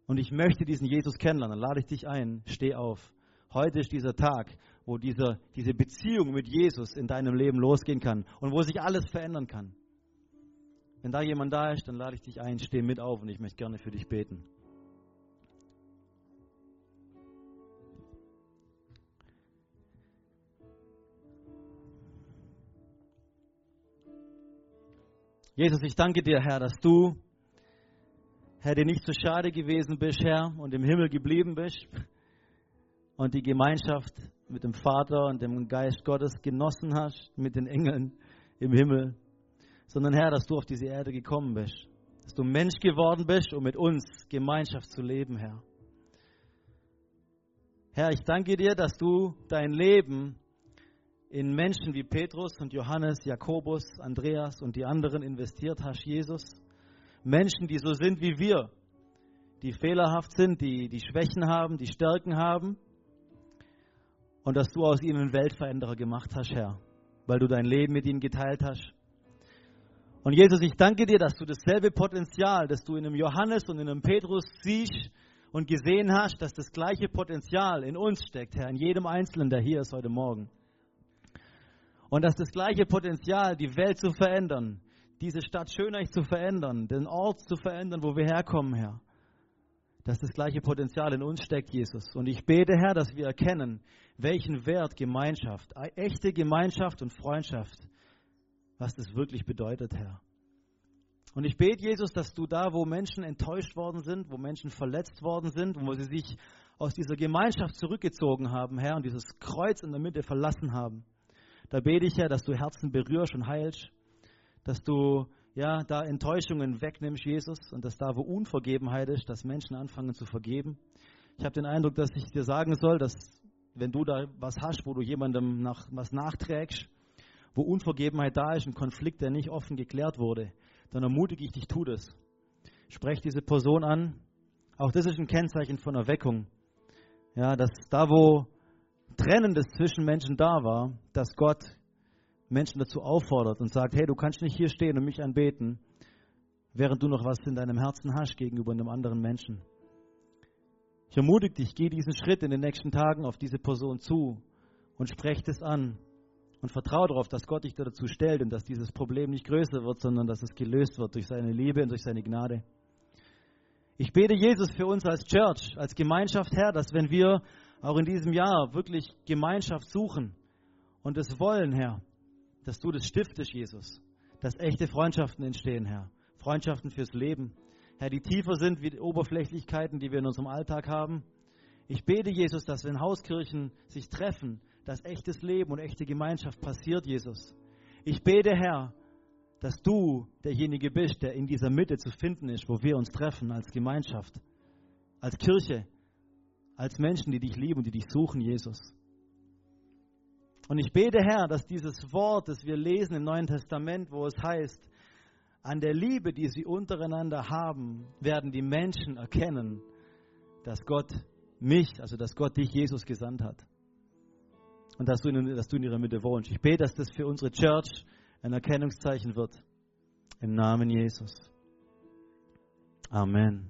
Und ich möchte diesen Jesus kennenlernen. Dann lade ich dich ein, steh auf. Heute ist dieser Tag, wo dieser, diese Beziehung mit Jesus in deinem Leben losgehen kann und wo sich alles verändern kann. Wenn da jemand da ist, dann lade ich dich ein, steh mit auf und ich möchte gerne für dich beten. Jesus, ich danke dir, Herr, dass du, Herr, dir nicht so schade gewesen bist, Herr, und im Himmel geblieben bist und die Gemeinschaft mit dem Vater und dem Geist Gottes genossen hast, mit den Engeln im Himmel, sondern Herr, dass du auf diese Erde gekommen bist, dass du Mensch geworden bist, um mit uns Gemeinschaft zu leben, Herr. Herr, ich danke dir, dass du dein Leben in Menschen wie Petrus und Johannes, Jakobus, Andreas und die anderen investiert hast, Jesus. Menschen, die so sind wie wir, die fehlerhaft sind, die, die Schwächen haben, die Stärken haben. Und dass du aus ihnen Weltveränderer gemacht hast, Herr, weil du dein Leben mit ihnen geteilt hast. Und Jesus, ich danke dir, dass du dasselbe Potenzial, das du in einem Johannes und in einem Petrus siehst und gesehen hast, dass das gleiche Potenzial in uns steckt, Herr, in jedem Einzelnen, der hier ist heute Morgen. Und dass das gleiche Potenzial, die Welt zu verändern, diese Stadt Schönreich zu verändern, den Ort zu verändern, wo wir herkommen, Herr, dass das gleiche Potenzial in uns steckt, Jesus. Und ich bete, Herr, dass wir erkennen, welchen Wert Gemeinschaft, echte Gemeinschaft und Freundschaft, was das wirklich bedeutet, Herr. Und ich bete, Jesus, dass du da, wo Menschen enttäuscht worden sind, wo Menschen verletzt worden sind, wo sie sich aus dieser Gemeinschaft zurückgezogen haben, Herr, und dieses Kreuz in der Mitte verlassen haben, da bete ich ja, dass du Herzen berührst und heilst, dass du ja da Enttäuschungen wegnimmst, Jesus, und dass da, wo Unvergebenheit ist, dass Menschen anfangen zu vergeben. Ich habe den Eindruck, dass ich dir sagen soll, dass wenn du da was hast, wo du jemandem nach, was nachträgst, wo Unvergebenheit da ist, ein Konflikt, der nicht offen geklärt wurde, dann ermutige ich dich, tu das. Sprech diese Person an. Auch das ist ein Kennzeichen von Erweckung. Ja, dass da, wo Trennendes zwischen Menschen da war, dass Gott Menschen dazu auffordert und sagt, hey, du kannst nicht hier stehen und mich anbeten, während du noch was in deinem Herzen hast gegenüber einem anderen Menschen. Ich ermutige dich, geh diesen Schritt in den nächsten Tagen auf diese Person zu und sprech es an und vertraue darauf, dass Gott dich dazu stellt und dass dieses Problem nicht größer wird, sondern dass es gelöst wird durch seine Liebe und durch seine Gnade. Ich bete Jesus für uns als Church, als Gemeinschaft, Herr, dass wenn wir auch in diesem Jahr wirklich Gemeinschaft suchen und es wollen, Herr, dass du das stiftest, Jesus, dass echte Freundschaften entstehen, Herr. Freundschaften fürs Leben. Herr, die tiefer sind wie die Oberflächlichkeiten, die wir in unserem Alltag haben. Ich bete, Jesus, dass wenn Hauskirchen sich treffen, dass echtes Leben und echte Gemeinschaft passiert, Jesus. Ich bete, Herr, dass du derjenige bist, der in dieser Mitte zu finden ist, wo wir uns treffen als Gemeinschaft, als Kirche, als Menschen, die dich lieben und die dich suchen, Jesus. Und ich bete, Herr, dass dieses Wort, das wir lesen im Neuen Testament, wo es heißt, an der Liebe, die sie untereinander haben, werden die Menschen erkennen, dass Gott mich, also dass Gott dich, Jesus, gesandt hat. Und dass du, in, dass du in ihrer Mitte wohnst. Ich bete, dass das für unsere Church ein Erkennungszeichen wird. Im Namen Jesus. Amen.